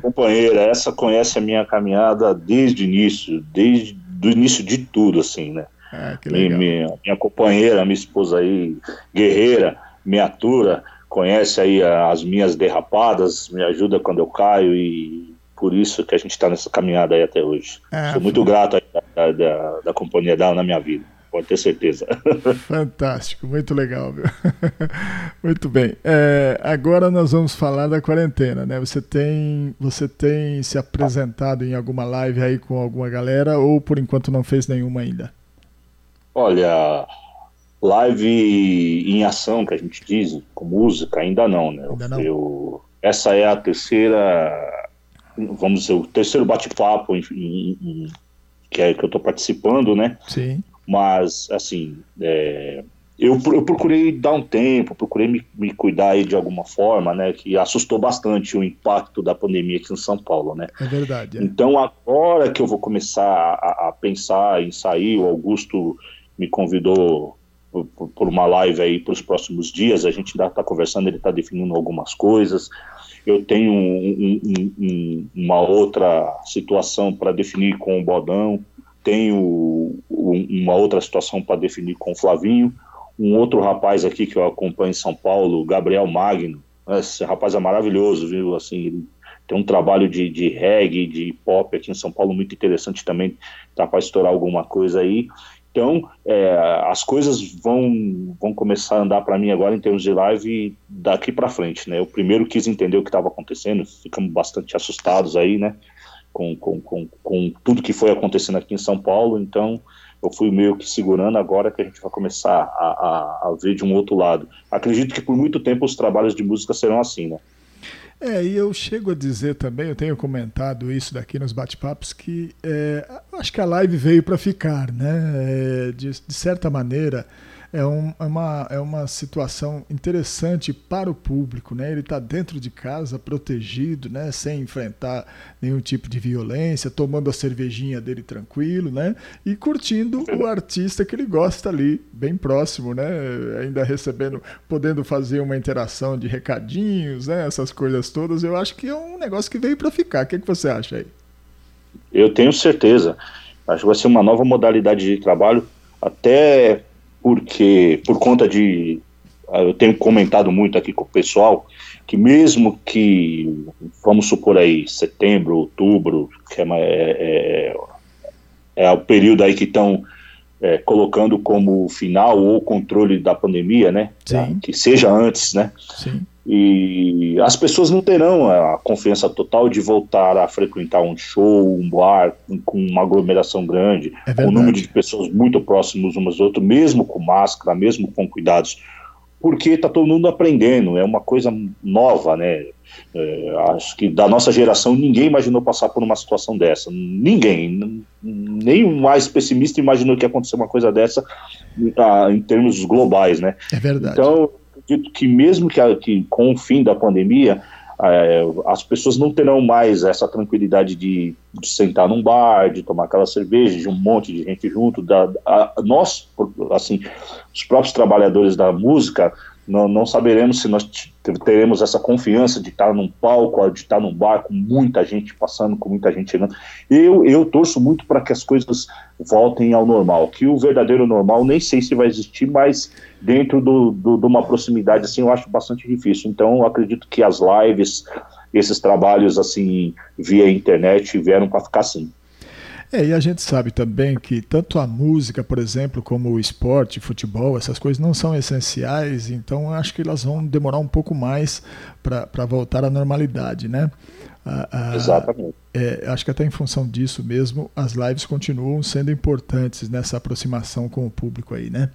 Companheira, essa conhece a minha caminhada desde o início, desde do início de tudo, assim, né? Ah, que legal. minha, minha companheira, minha esposa aí, guerreira, me atura, conhece aí as minhas derrapadas, me ajuda quando eu caio e por isso que a gente está nessa caminhada aí até hoje. Ah, Sou muito grato da, da, da companhia dela na minha vida, pode ter certeza. Fantástico, muito legal, viu? Muito bem. É, agora nós vamos falar da quarentena, né? Você tem, você tem se apresentado em alguma live aí com alguma galera ou por enquanto não fez nenhuma ainda? Olha, live em ação que a gente diz, com música, ainda não, né? Ainda não. Eu, essa é a terceira, vamos dizer, o terceiro bate-papo que, é, que eu estou participando, né? Sim. Mas, assim, é, eu, eu procurei dar um tempo, procurei me, me cuidar aí de alguma forma, né? Que assustou bastante o impacto da pandemia aqui em São Paulo, né? É verdade. é. Então, agora que eu vou começar a, a pensar em sair, o Augusto me convidou por, por uma live aí para os próximos dias. A gente ainda está conversando, ele está definindo algumas coisas. Eu tenho um, um, um, uma outra situação para definir com o Bodão, tenho uma outra situação para definir com o Flavinho. Um outro rapaz aqui que eu acompanho em São Paulo, Gabriel Magno. Esse rapaz é maravilhoso, viu? Assim, tem um trabalho de, de reggae, de pop aqui em São Paulo muito interessante também. Tá para estourar alguma coisa aí. Então, é, as coisas vão, vão começar a andar para mim agora em termos de live daqui para frente, né? Eu primeiro quis entender o que estava acontecendo, ficamos bastante assustados aí, né? Com, com, com, com tudo que foi acontecendo aqui em São Paulo, então eu fui meio que segurando agora que a gente vai começar a, a, a ver de um outro lado. Acredito que por muito tempo os trabalhos de música serão assim, né? É, e eu chego a dizer também, eu tenho comentado isso daqui nos bate-papos, que é, acho que a live veio para ficar, né? É, de, de certa maneira, é, um, é, uma, é uma situação interessante para o público, né? Ele está dentro de casa, protegido, né? Sem enfrentar nenhum tipo de violência, tomando a cervejinha dele tranquilo, né? E curtindo o artista que ele gosta ali, bem próximo, né? Ainda recebendo, podendo fazer uma interação de recadinhos, né? Essas coisas todas. Eu acho que é um negócio que veio para ficar. O que, é que você acha aí? Eu tenho certeza. Acho que vai ser uma nova modalidade de trabalho, até porque por conta de ah, eu tenho comentado muito aqui com o pessoal que mesmo que vamos supor aí setembro, outubro, que é, é, é, é o período aí que estão é, colocando como final ou controle da pandemia, né? Sim. Que seja antes, né? Sim e as pessoas não terão a confiança total de voltar a frequentar um show, um bar com uma aglomeração grande, é com um número de pessoas muito próximos umas das outras, mesmo com máscara, mesmo com cuidados, porque está todo mundo aprendendo, é uma coisa nova, né? É, acho que da nossa geração ninguém imaginou passar por uma situação dessa, ninguém, nem o mais pessimista imaginou que ia acontecer uma coisa dessa ah, em termos globais, né? É verdade. Então acredito que mesmo que, que com o fim da pandemia, é, as pessoas não terão mais essa tranquilidade de, de, sentar num bar, de tomar aquela cerveja, de um monte de gente junto. Da, a, nós, assim, os próprios trabalhadores da música, não, não saberemos se nós teremos essa confiança de estar num palco, de estar num bar com muita gente passando, com muita gente chegando. Eu, eu torço muito para que as coisas voltem ao normal, que o verdadeiro normal nem sei se vai existir, mas dentro do, do, de uma proximidade assim eu acho bastante difícil. Então acredito que as lives, esses trabalhos assim via internet vieram para ficar assim. É, e a gente sabe também que tanto a música, por exemplo, como o esporte, futebol, essas coisas não são essenciais, então acho que elas vão demorar um pouco mais para voltar à normalidade, né? Exatamente. É, acho que até em função disso mesmo, as lives continuam sendo importantes nessa aproximação com o público aí, né?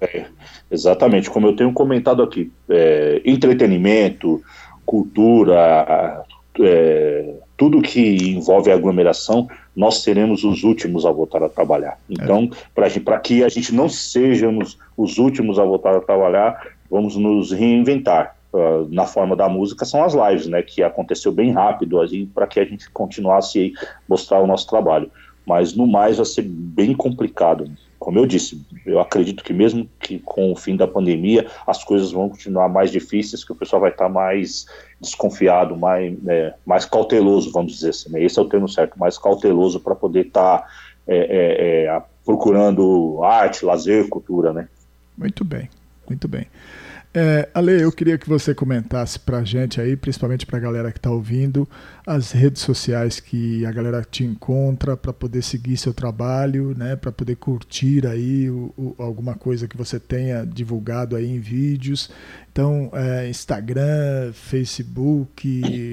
É, exatamente, como eu tenho comentado aqui, é, entretenimento, cultura, é, tudo que envolve aglomeração, nós seremos os últimos a voltar a trabalhar. Então, é. para que a gente não sejamos os últimos a voltar a trabalhar, vamos nos reinventar. Uh, na forma da música são as lives, né, que aconteceu bem rápido assim, para que a gente continuasse a mostrar o nosso trabalho. Mas no mais vai ser bem complicado como eu disse, eu acredito que mesmo que com o fim da pandemia as coisas vão continuar mais difíceis, que o pessoal vai estar mais desconfiado, mais, é, mais cauteloso, vamos dizer assim. Né? Esse é o termo certo, mais cauteloso para poder estar tá, é, é, é, procurando arte, lazer, cultura, né? Muito bem, muito bem. É, Ale, eu queria que você comentasse para a gente aí, principalmente para a galera que está ouvindo, as redes sociais que a galera te encontra para poder seguir seu trabalho, né, para poder curtir aí o, o, alguma coisa que você tenha divulgado aí em vídeos. Então, é, Instagram, Facebook,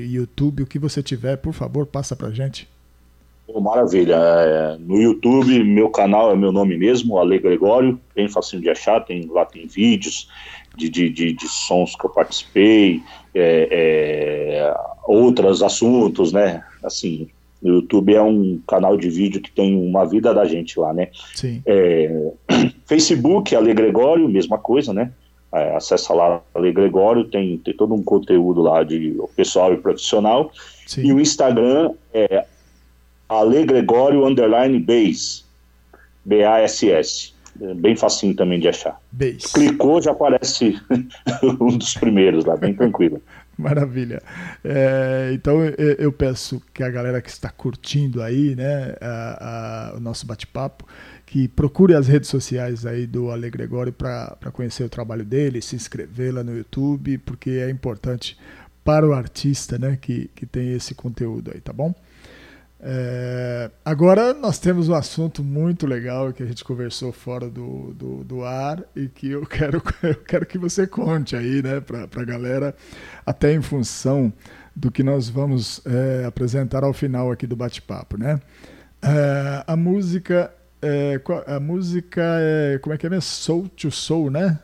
YouTube, o que você tiver, por favor, passa para a gente. maravilha. É, no YouTube, meu canal é meu nome mesmo, Ale Gregório, bem facinho de achar, tem, lá tem vídeos, de, de, de, de sons que eu participei, é, é, outros assuntos, né? Assim, o YouTube é um canal de vídeo que tem uma vida da gente lá, né? Sim. É, Facebook, Ale Gregório, mesma coisa, né? É, acessa lá Ale Gregório, tem, tem todo um conteúdo lá de pessoal e profissional. Sim. E o Instagram é Ale Gregório underline base, B-A-S-S. É bem facinho também de achar. Bass. Clicou, já aparece um dos primeiros lá, bem tranquilo. Maravilha. É, então eu, eu peço que a galera que está curtindo aí, né, a, a, o nosso bate-papo, que procure as redes sociais aí do Ale Gregório para conhecer o trabalho dele, se inscrever lá no YouTube, porque é importante para o artista, né, que, que tem esse conteúdo aí, tá bom? É, agora nós temos um assunto muito legal que a gente conversou fora do, do, do ar e que eu quero, eu quero que você conte aí, né, para a galera, até em função do que nós vamos é, apresentar ao final aqui do bate-papo, né? É, a música, é, a música é, como é que é mesmo? Soul to Soul, né?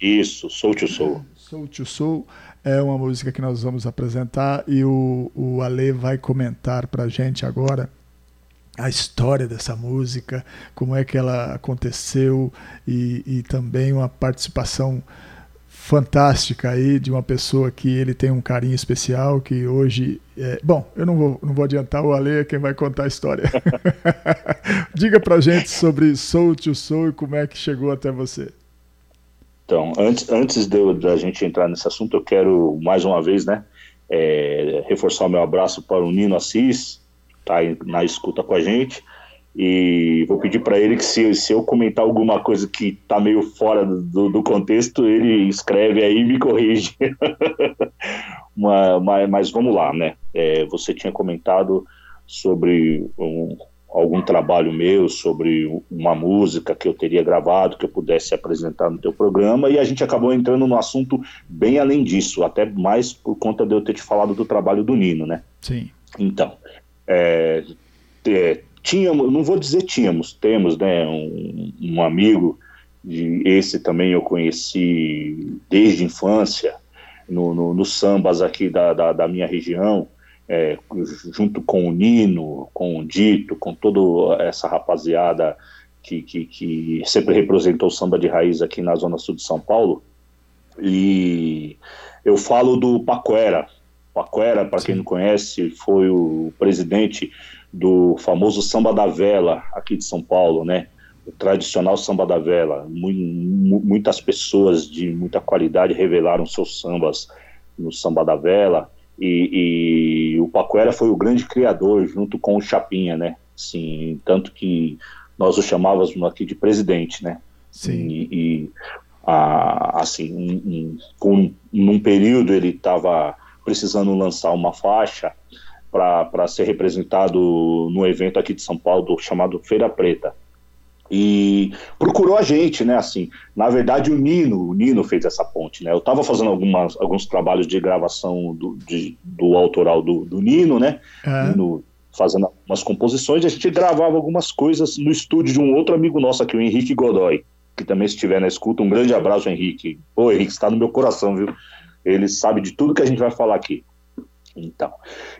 Isso, Soul to Soul. Soul to Soul é uma música que nós vamos apresentar e o, o Ale vai comentar para a gente agora a história dessa música, como é que ela aconteceu e, e também uma participação fantástica aí de uma pessoa que ele tem um carinho especial, que hoje. É... Bom, eu não vou, não vou adiantar o Ale, é quem vai contar a história. Diga pra gente sobre Soul to Soul e como é que chegou até você. Então, antes, antes da gente entrar nesse assunto, eu quero mais uma vez, né, é, reforçar o meu abraço para o Nino Assis, tá na escuta com a gente, e vou pedir para ele que se, se eu comentar alguma coisa que está meio fora do, do, contexto, ele escreve aí e me corrige. mas, mas, mas, vamos lá, né? É, você tinha comentado sobre um, algum trabalho meu sobre uma música que eu teria gravado, que eu pudesse apresentar no teu programa, e a gente acabou entrando no assunto bem além disso, até mais por conta de eu ter te falado do trabalho do Nino, né? Sim. Então, é, é, tínhamos, não vou dizer tínhamos, temos, né, um, um amigo, de, esse também eu conheci desde infância, no, no, no sambas aqui da, da, da minha região, é, junto com o Nino, com o Dito, com toda essa rapaziada que, que, que, sempre representou o samba de raiz aqui na Zona Sul de São Paulo. E eu falo do Paquera. Paquera, para quem não conhece, foi o presidente do famoso Samba da Vela aqui de São Paulo, né? O tradicional Samba da Vela. Muitas pessoas de muita qualidade revelaram seus sambas no Samba da Vela. E, e, o Paquera foi o grande criador junto com o Chapinha, né? Sim, tanto que nós o chamávamos aqui de presidente, né? Sim. E, e a, assim, um, um, num período ele estava precisando lançar uma faixa para ser representado no evento aqui de São Paulo chamado Feira Preta e procurou a gente, né? Assim, na verdade, o Nino, o Nino fez essa ponte, né? Eu estava fazendo algumas, alguns trabalhos de gravação do, de, do autoral do, do Nino, né? É. Nino fazendo umas composições, a gente gravava algumas coisas no estúdio de um outro amigo nosso aqui, o Henrique Godoy, que também se estiver na escuta, um grande abraço, Henrique. Ô, Henrique, está no meu coração, viu? Ele sabe de tudo que a gente vai falar aqui. Então,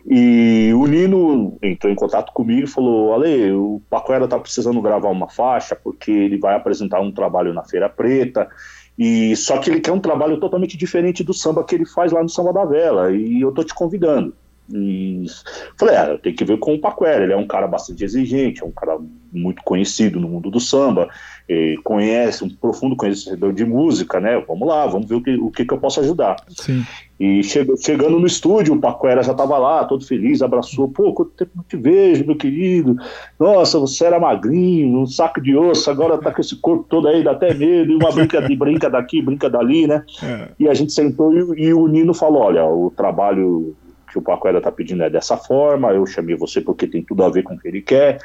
e o Nino entrou em contato comigo e falou: Ale, o Pacoera tá precisando gravar uma faixa porque ele vai apresentar um trabalho na Feira Preta. E só que ele quer um trabalho totalmente diferente do samba que ele faz lá no Samba da Vela. E eu tô te convidando. E falei, ah, eu tenho que ver com o Paquera, ele é um cara bastante exigente, é um cara muito conhecido no mundo do samba, conhece, um profundo conhecedor de música, né? Vamos lá, vamos ver o que, o que, que eu posso ajudar. Sim. E chegando no estúdio, o Paquera já estava lá, todo feliz, abraçou, pô, quanto tempo não te vejo, meu querido. Nossa, você era magrinho, um saco de osso, agora tá com esse corpo todo aí, dá até medo, e uma brinca, de, brinca daqui, brinca dali, né? É. E a gente sentou e, e o Nino falou, olha, o trabalho que o Paquera está pedindo é dessa forma, eu chamei você porque tem tudo a ver com o que ele quer,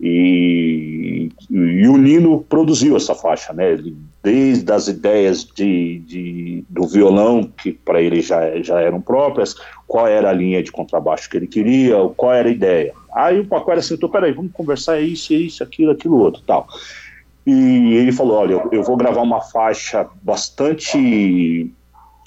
e, e o Nino produziu essa faixa, né, desde as ideias de, de do violão, que para ele já, já eram próprias, qual era a linha de contrabaixo que ele queria, qual era a ideia. Aí o Paquera sentou, peraí, vamos conversar isso, isso, aquilo, aquilo outro, tal. E ele falou, olha, eu, eu vou gravar uma faixa bastante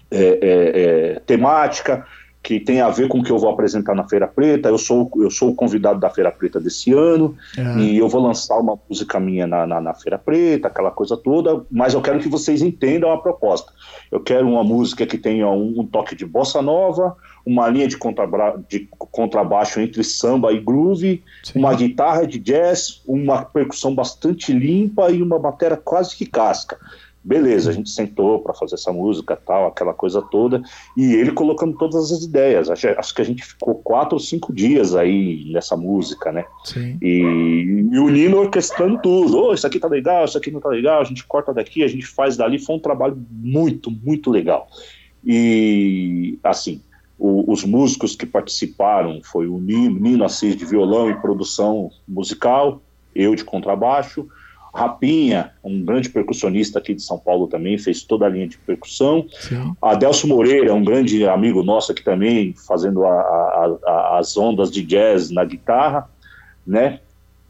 é, é, é, temática, que tem a ver com o que eu vou apresentar na Feira Preta. Eu sou, eu sou o convidado da Feira Preta desse ano É. e eu vou lançar uma música minha na, na, na Feira Preta, aquela coisa toda, mas eu quero que vocês entendam a proposta. Eu quero uma música que tenha um, um toque de bossa nova, uma linha de, contrabra- de contrabaixo entre samba e groove, Sim. uma guitarra de jazz, uma percussão bastante limpa e uma bateria quase que casca. Beleza, a gente sentou para fazer essa música, tal, aquela coisa toda, e ele colocando todas as ideias. Acho, acho que a gente ficou quatro ou cinco dias aí nessa música, né? Sim. E, e o Nino orquestrando tudo. Oh, isso aqui tá legal, isso aqui não tá legal, a gente corta daqui, a gente faz dali. Foi um trabalho muito, muito legal. E, assim, o- os músicos que participaram foi o Nino, Nino Assis de violão e produção musical, eu de contrabaixo, Rapinha, um grande percussionista aqui de São Paulo também, fez toda a linha de percussão. Sim. Adelso Moreira, um grande amigo nosso aqui também, fazendo a- a- a- as ondas de jazz na guitarra, né?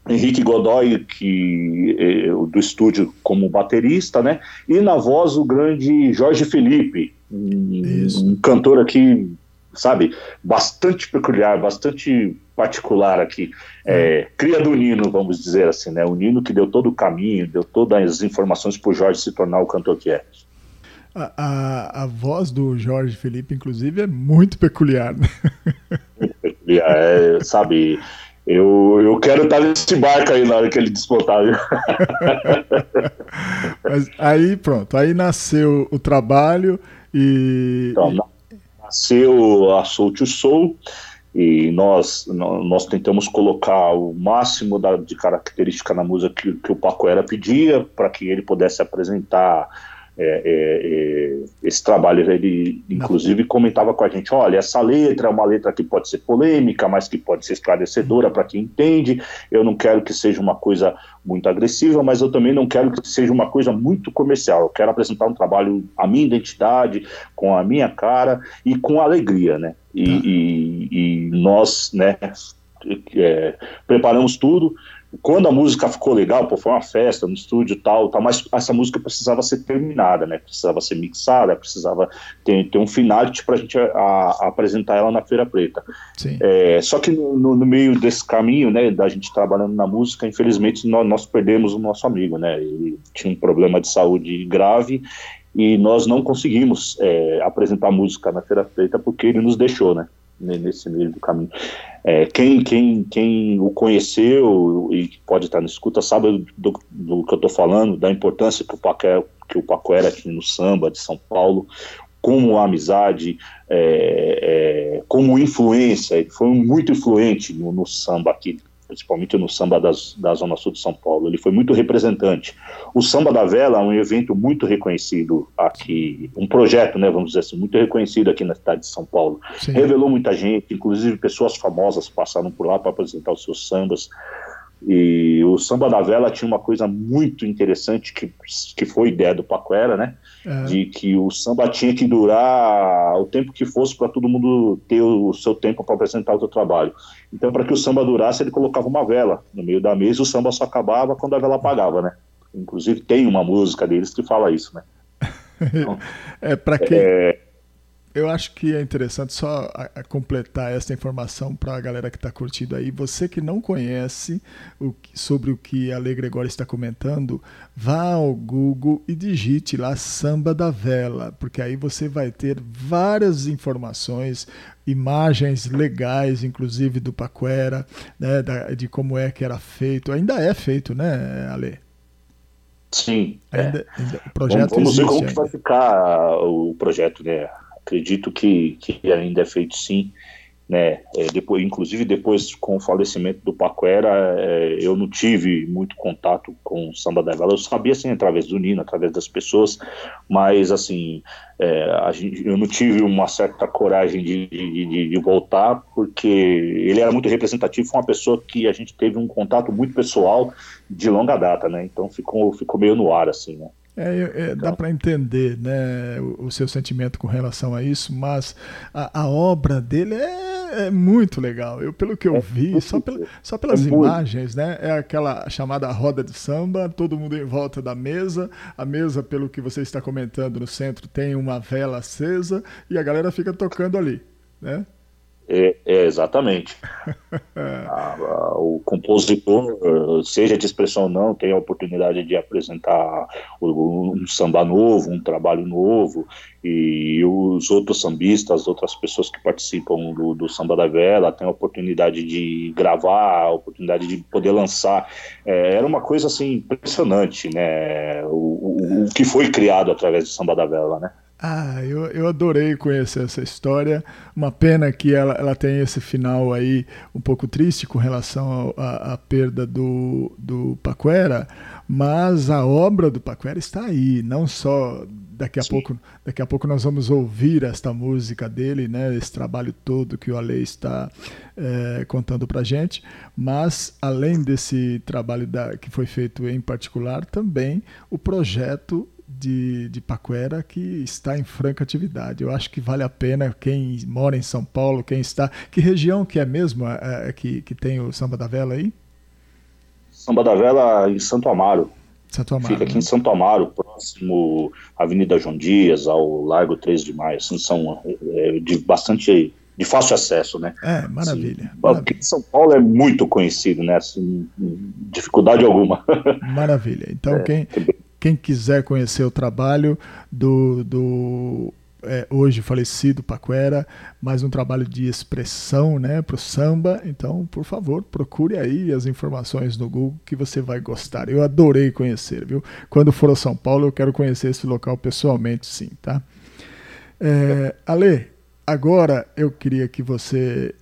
Henrique Godoy, que eh, do estúdio como baterista, né? E na voz o grande Jorge Felipe, um, um cantor aqui, sabe, bastante peculiar, bastante particular aqui, é, cria do Nino, vamos dizer assim, né? O Nino que deu todo o caminho, deu todas as informações para o Jorge se tornar o cantor que é. A, a, a voz do Jorge Felipe, inclusive, é muito peculiar. né? peculiar, é, sabe? Eu, eu quero estar nesse barco aí na hora que ele despontar. Mas aí, pronto, aí nasceu o trabalho e. Então, nasceu a Soul to Soul e nós, nó- nós tentamos colocar o máximo da, de característica na música que, que o Paco Era pedia para que ele pudesse apresentar é, é, é, esse trabalho. Ele, inclusive, comentava com a gente: olha, essa letra é uma letra que pode ser polêmica, mas que pode ser esclarecedora para quem entende. Eu não quero que seja uma coisa muito agressiva, mas eu também não quero que seja uma coisa muito comercial. Eu quero apresentar um trabalho, a minha identidade, com a minha cara e com alegria, né? E, e- e nós, né, é, preparamos tudo. Quando a música ficou legal, pô, foi uma festa no estúdio e tal, tal, mas essa música precisava ser terminada, né? Precisava ser mixada, precisava ter, ter um finality para a gente apresentar ela na Feira Preta. É, só que no, no- no meio desse caminho, né, da gente trabalhando na música, infelizmente nós, nós perdemos o nosso amigo, né? Ele tinha um problema de saúde grave e nós não conseguimos é, apresentar música na Feira Preta porque ele nos deixou, né? Ne- Nesse meio do caminho. É, quem, quem, quem o conheceu e pode estar na escuta sabe do, do que eu estou falando, da importância que o Paco, é- que o Paco era aqui no samba de São Paulo, como a amizade, é, é, como influência, ele foi muito influente no, no samba aqui, principalmente no samba das, da Zona Sul de São Paulo. Ele foi muito representante. O Samba da Vela é um evento muito reconhecido aqui, um projeto, né, vamos dizer assim, muito reconhecido aqui na cidade de São Paulo. Sim. Revelou muita gente, inclusive pessoas famosas passaram por lá para apresentar os seus sambas. E o Samba da Vela tinha uma coisa muito interessante que, que foi ideia do Paquera, né? É. de que o samba tinha que durar o tempo que fosse para todo mundo ter o seu tempo para apresentar o seu trabalho. Então, para que o samba durasse, ele colocava uma vela no meio da mesa e o samba só acabava quando a vela apagava, né? Inclusive, tem uma música deles que fala isso, né? É para quem. Eu acho que é interessante só a- a completar essa informação para a galera que está curtindo aí. Você que não conhece o sobre o que a Lei Gregório está comentando, vá ao Google e digite lá Samba da Vela, porque aí você vai ter várias informações, imagens legais, inclusive do Paquera, né, da- de como é que era feito. Ainda é feito, né, Ale? Sim. é. Ainda, ainda- o projeto vamos, vamos ver como que vai ficar o projeto, né? Acredito que, que ainda é feito sim, né? É, depois, inclusive depois com o falecimento do Paquera, é, eu não tive muito contato com o Samba da Vela. Eu sabia assim através do Nino, através das pessoas, mas assim é, gente, eu não tive uma certa coragem de, de- de voltar porque ele era muito representativo, foi uma pessoa que a gente teve um contato muito pessoal de longa data, né? Então ficou ficou meio no ar assim, né? É, é, dá para entender né, o, o seu sentimento com relação a isso, mas a, a obra dele é, é muito legal. Eu, pelo que eu vi, só, pela- só pelas É muito. imagens, né? É aquela chamada roda de samba, todo mundo em volta da mesa. A mesa, pelo que você está comentando no centro, tem uma vela acesa e a galera fica tocando ali. né? É, é, exatamente. a, a, o compositor, seja de expressão ou não, tem a oportunidade de apresentar um samba novo, um trabalho novo, e os outros sambistas, as outras pessoas que participam do, do Samba da Vela, têm a oportunidade de gravar, a oportunidade de poder lançar. É, era uma coisa assim impressionante, né? O, o, o que foi criado através do Samba da Vela, né? Ah, eu, eu adorei conhecer essa história. Uma pena que ela, ela tem esse final aí um pouco triste com relação à perda do, do Paquera, mas a obra do Paquera está aí. Não só daqui a pouco, daqui a pouco nós vamos ouvir esta música dele, né? Esse trabalho todo que o Ale está é, contando para gente, mas além desse trabalho da, que foi feito em particular, também o projeto de, de Paquera que está em franca atividade. Eu acho que vale a pena quem mora em São Paulo, quem está. Que região que é mesmo é, é, que, que tem o Samba da Vela aí? Samba da Vela em Santo Amaro. Santo Amaro. Fica aqui né? em Santo Amaro, próximo à Avenida João Dias, ao Largo 3 de Maio. Assim, são é, de bastante de fácil acesso, né? É, maravilha. Assim, maravilha. São Paulo é muito conhecido, né? Assim, dificuldade alguma. Maravilha. Então, é, quem, quem quiser conhecer o trabalho do, do é, hoje falecido Paquera, mais um trabalho de expressão né, para o samba. Então, por favor, procure aí as informações no Google que você vai gostar. Eu adorei conhecer, viu? Quando for a São Paulo, eu quero conhecer esse local pessoalmente, sim, tá? É, Ale, agora eu queria que você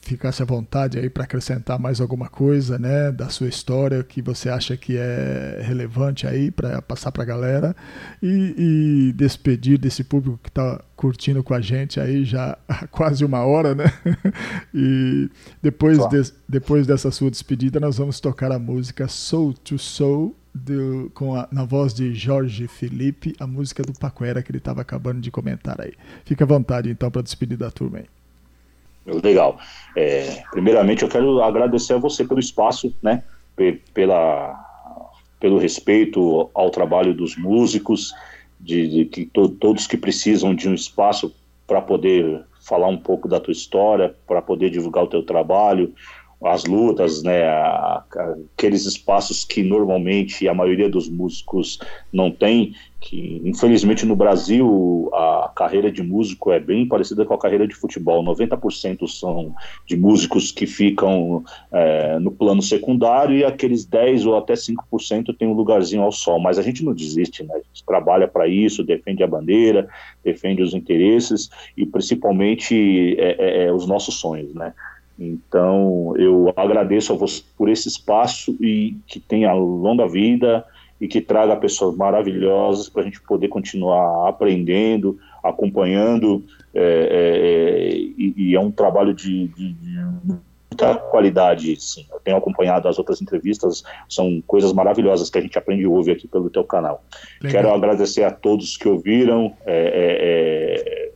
ficasse à vontade aí para acrescentar mais alguma coisa, né, da sua história que você acha que é relevante aí para passar para a galera e, e, despedir desse público que está curtindo com a gente aí já há quase uma hora, né? e depois, de, depois dessa sua despedida nós vamos tocar a música Soul to Soul do, com a, na voz de Jorge Felipe, a música do Paquera que ele estava acabando de comentar aí. Fica à vontade então para despedir da turma aí. Legal. É, primeiramente, eu quero agradecer a você pelo espaço, né? Pela, pelo respeito ao trabalho dos músicos, de, de que to, todos que precisam de um espaço para poder falar um pouco da tua história, para poder divulgar o teu trabalho, as lutas, né, aqueles espaços que normalmente a maioria dos músicos não tem, que infelizmente no Brasil a carreira de músico é bem parecida com a carreira de futebol, 90% são de músicos que ficam é, no plano secundário e aqueles 10 ou até 5% tem um lugarzinho ao sol, mas a gente não desiste, né, a gente trabalha para isso, defende a bandeira, defende os interesses e principalmente é, é, é os nossos sonhos, né, então, eu agradeço a você por esse espaço e que tenha longa vida e que traga pessoas maravilhosas para a gente poder continuar aprendendo, acompanhando. É, é, e, e, é um trabalho de, de, de muita qualidade, sim. Eu tenho acompanhado as outras entrevistas, são coisas maravilhosas que a gente aprende e ouve aqui pelo teu canal. Legal. Quero agradecer a todos que ouviram é, é, é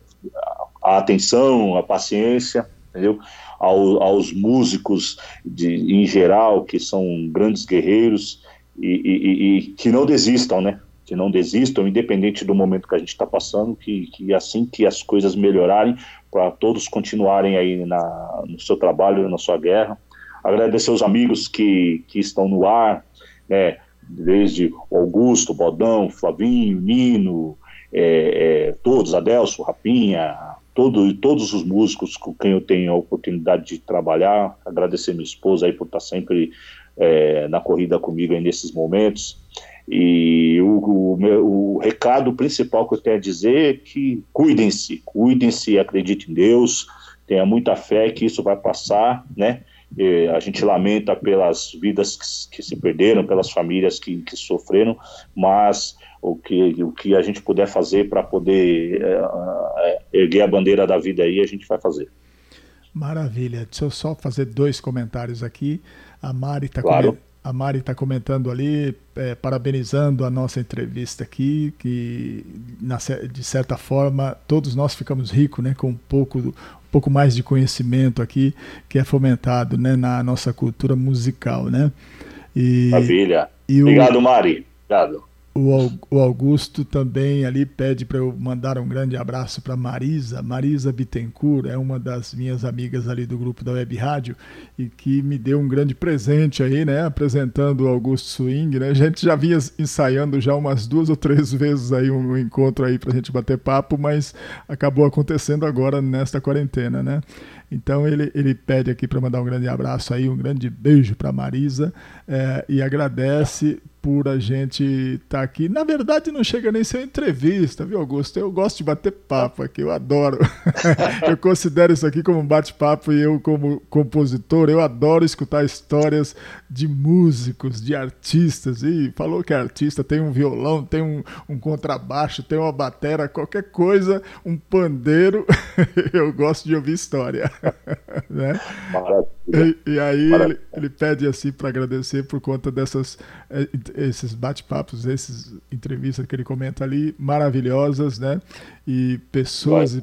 a atenção, a paciência, entendeu? ao, aos músicos de, em geral, que são grandes guerreiros e, e, e, que não desistam, né? Que não desistam, independente do momento que a gente está passando, que, que assim que as coisas melhorarem, para todos continuarem aí na, no seu trabalho, na sua guerra. Agradecer os amigos que, que estão no ar, né? Desde Augusto, Bodão, Flavinho, Nino, é, é, todos, Adelso, Rapinha, todo, todos os músicos com quem eu tenho a oportunidade de trabalhar, agradecer minha esposa aí por estar sempre é, na corrida comigo nesses momentos. E o, o, meu, o, recado principal que eu tenho a dizer é que cuidem-se, cuidem-se, acreditem em Deus, tenha muita fé que isso vai passar, né? E a gente lamenta pelas vidas que, que se perderam, pelas famílias que, que sofreram, mas o que, o que a gente puder fazer para poder é, erguer a bandeira da vida aí, a gente vai fazer. Maravilha. Deixa eu só fazer dois comentários aqui. A Mari está claro. a Mari tá comentando ali, é, parabenizando a nossa entrevista aqui, que na, de certa forma todos nós ficamos ricos, né, com um pouco, um pouco mais de conhecimento aqui que é fomentado, né, na nossa cultura musical, né? E, Maravilha. E Obrigado, Mari. Obrigado. O, Augusto também ali pede para eu mandar um grande abraço para Marisa. Marisa Bittencourt é uma das minhas amigas ali do grupo da Web Rádio e que me deu um grande presente aí, né? Apresentando o Augusto Swing, né? A gente já vinha ensaiando já umas duas ou três vezes aí um encontro aí para a gente bater papo, mas acabou acontecendo agora nesta quarentena, né? Então ele, ele pede aqui para mandar um grande abraço aí, um grande beijo para Marisa é, e agradece por a gente estar tá aqui. Na verdade, não chega nem ser entrevista, viu, Augusto? Eu gosto de bater papo aqui, eu adoro. eu considero isso aqui como um bate-papo e eu, como compositor, eu adoro escutar histórias de músicos, de artistas. E falou que é artista, tem um violão, tem um, um contrabaixo, tem uma batera, qualquer coisa, um pandeiro. eu gosto de ouvir história. né? E, e, aí ele, ele, pede assim para agradecer por conta dessas é, esses bate-papos, essas entrevistas que ele comenta ali, maravilhosas, né? E pessoas, e,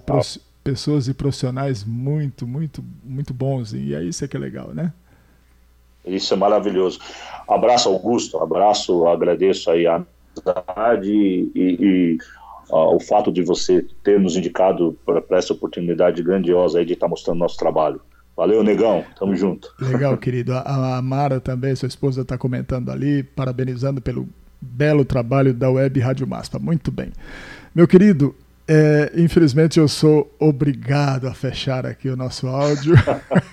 pessoas e profissionais muito, muito, muito bons. E é isso que é legal, né? Isso é maravilhoso. Abraço, Augusto. Abraço, agradeço aí a amizade e, e uh, o fato de você ter nos indicado para essa oportunidade grandiosa aí de estar tá mostrando nosso trabalho. Valeu, negão. Tamo junto. Legal, querido. A, a Mara também, sua esposa, está comentando ali, parabenizando pelo belo trabalho da Web Rádio Maspa. Muito bem. Meu querido, é, infelizmente eu sou obrigado a fechar aqui o nosso áudio,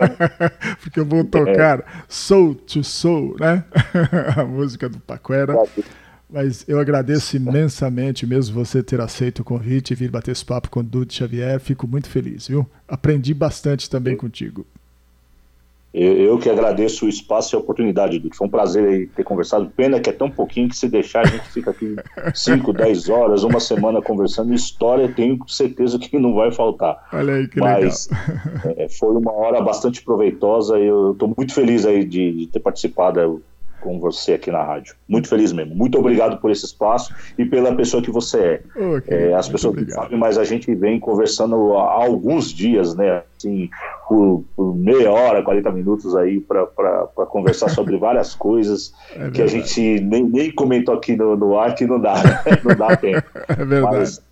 porque eu vou tocar é. Soul to Soul, né? a música do Paquera. Mas eu agradeço imensamente mesmo você ter aceito o convite e vir bater esse papo com o Dudu Xavier. Fico muito feliz, viu? Aprendi bastante também contigo. Eu, que agradeço o espaço e a oportunidade, Dudu. Foi um prazer ter conversado. Pena que é tão pouquinho que se deixar a gente fica aqui 5, 10 horas, uma semana conversando. História tenho certeza que não vai faltar. Olha aí que Mas, legal. É, foi uma hora bastante proveitosa. Eu estou muito feliz aí de, de ter participado com você aqui na rádio. Muito feliz mesmo. Muito obrigado por esse espaço e pela pessoa que você é. Okay, é as pessoas não sabem, mas a gente vem conversando há alguns dias, né? Assim, por, por meia hora, 40 minutos aí para conversar sobre várias coisas é que a gente nem, nem comentou aqui no, no ar que não dá, não dá tempo. É verdade. Mas,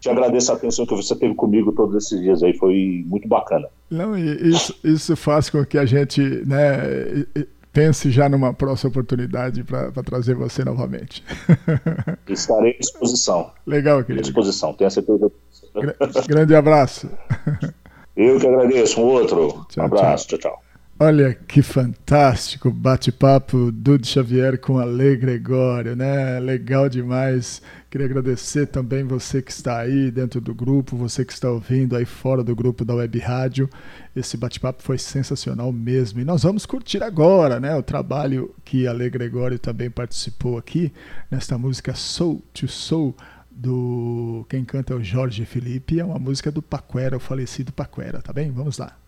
te agradeço a atenção que você teve comigo todos esses dias aí, foi muito bacana. Não, isso, isso faz com que a gente, né, pense já numa próxima oportunidade para trazer você novamente. Estarei à disposição. Legal, querido. À disposição, tenha certeza. Grande abraço. Eu que agradeço. Um outro. Tchau, um abraço. tchau. tchau. tchau. Olha que fantástico bate-papo Dudu Xavier com Ale Gregório, né? Legal demais. Queria agradecer também você que está aí dentro do grupo, você que está ouvindo aí fora do grupo da Web Rádio. Esse bate-papo foi sensacional mesmo. E nós vamos curtir agora, né? O trabalho que Ale Gregório também participou aqui nesta música Soul to Soul do quem canta é o Jorge Felipe, é uma música do Paquera, o falecido Paquera, tá bem? Vamos lá.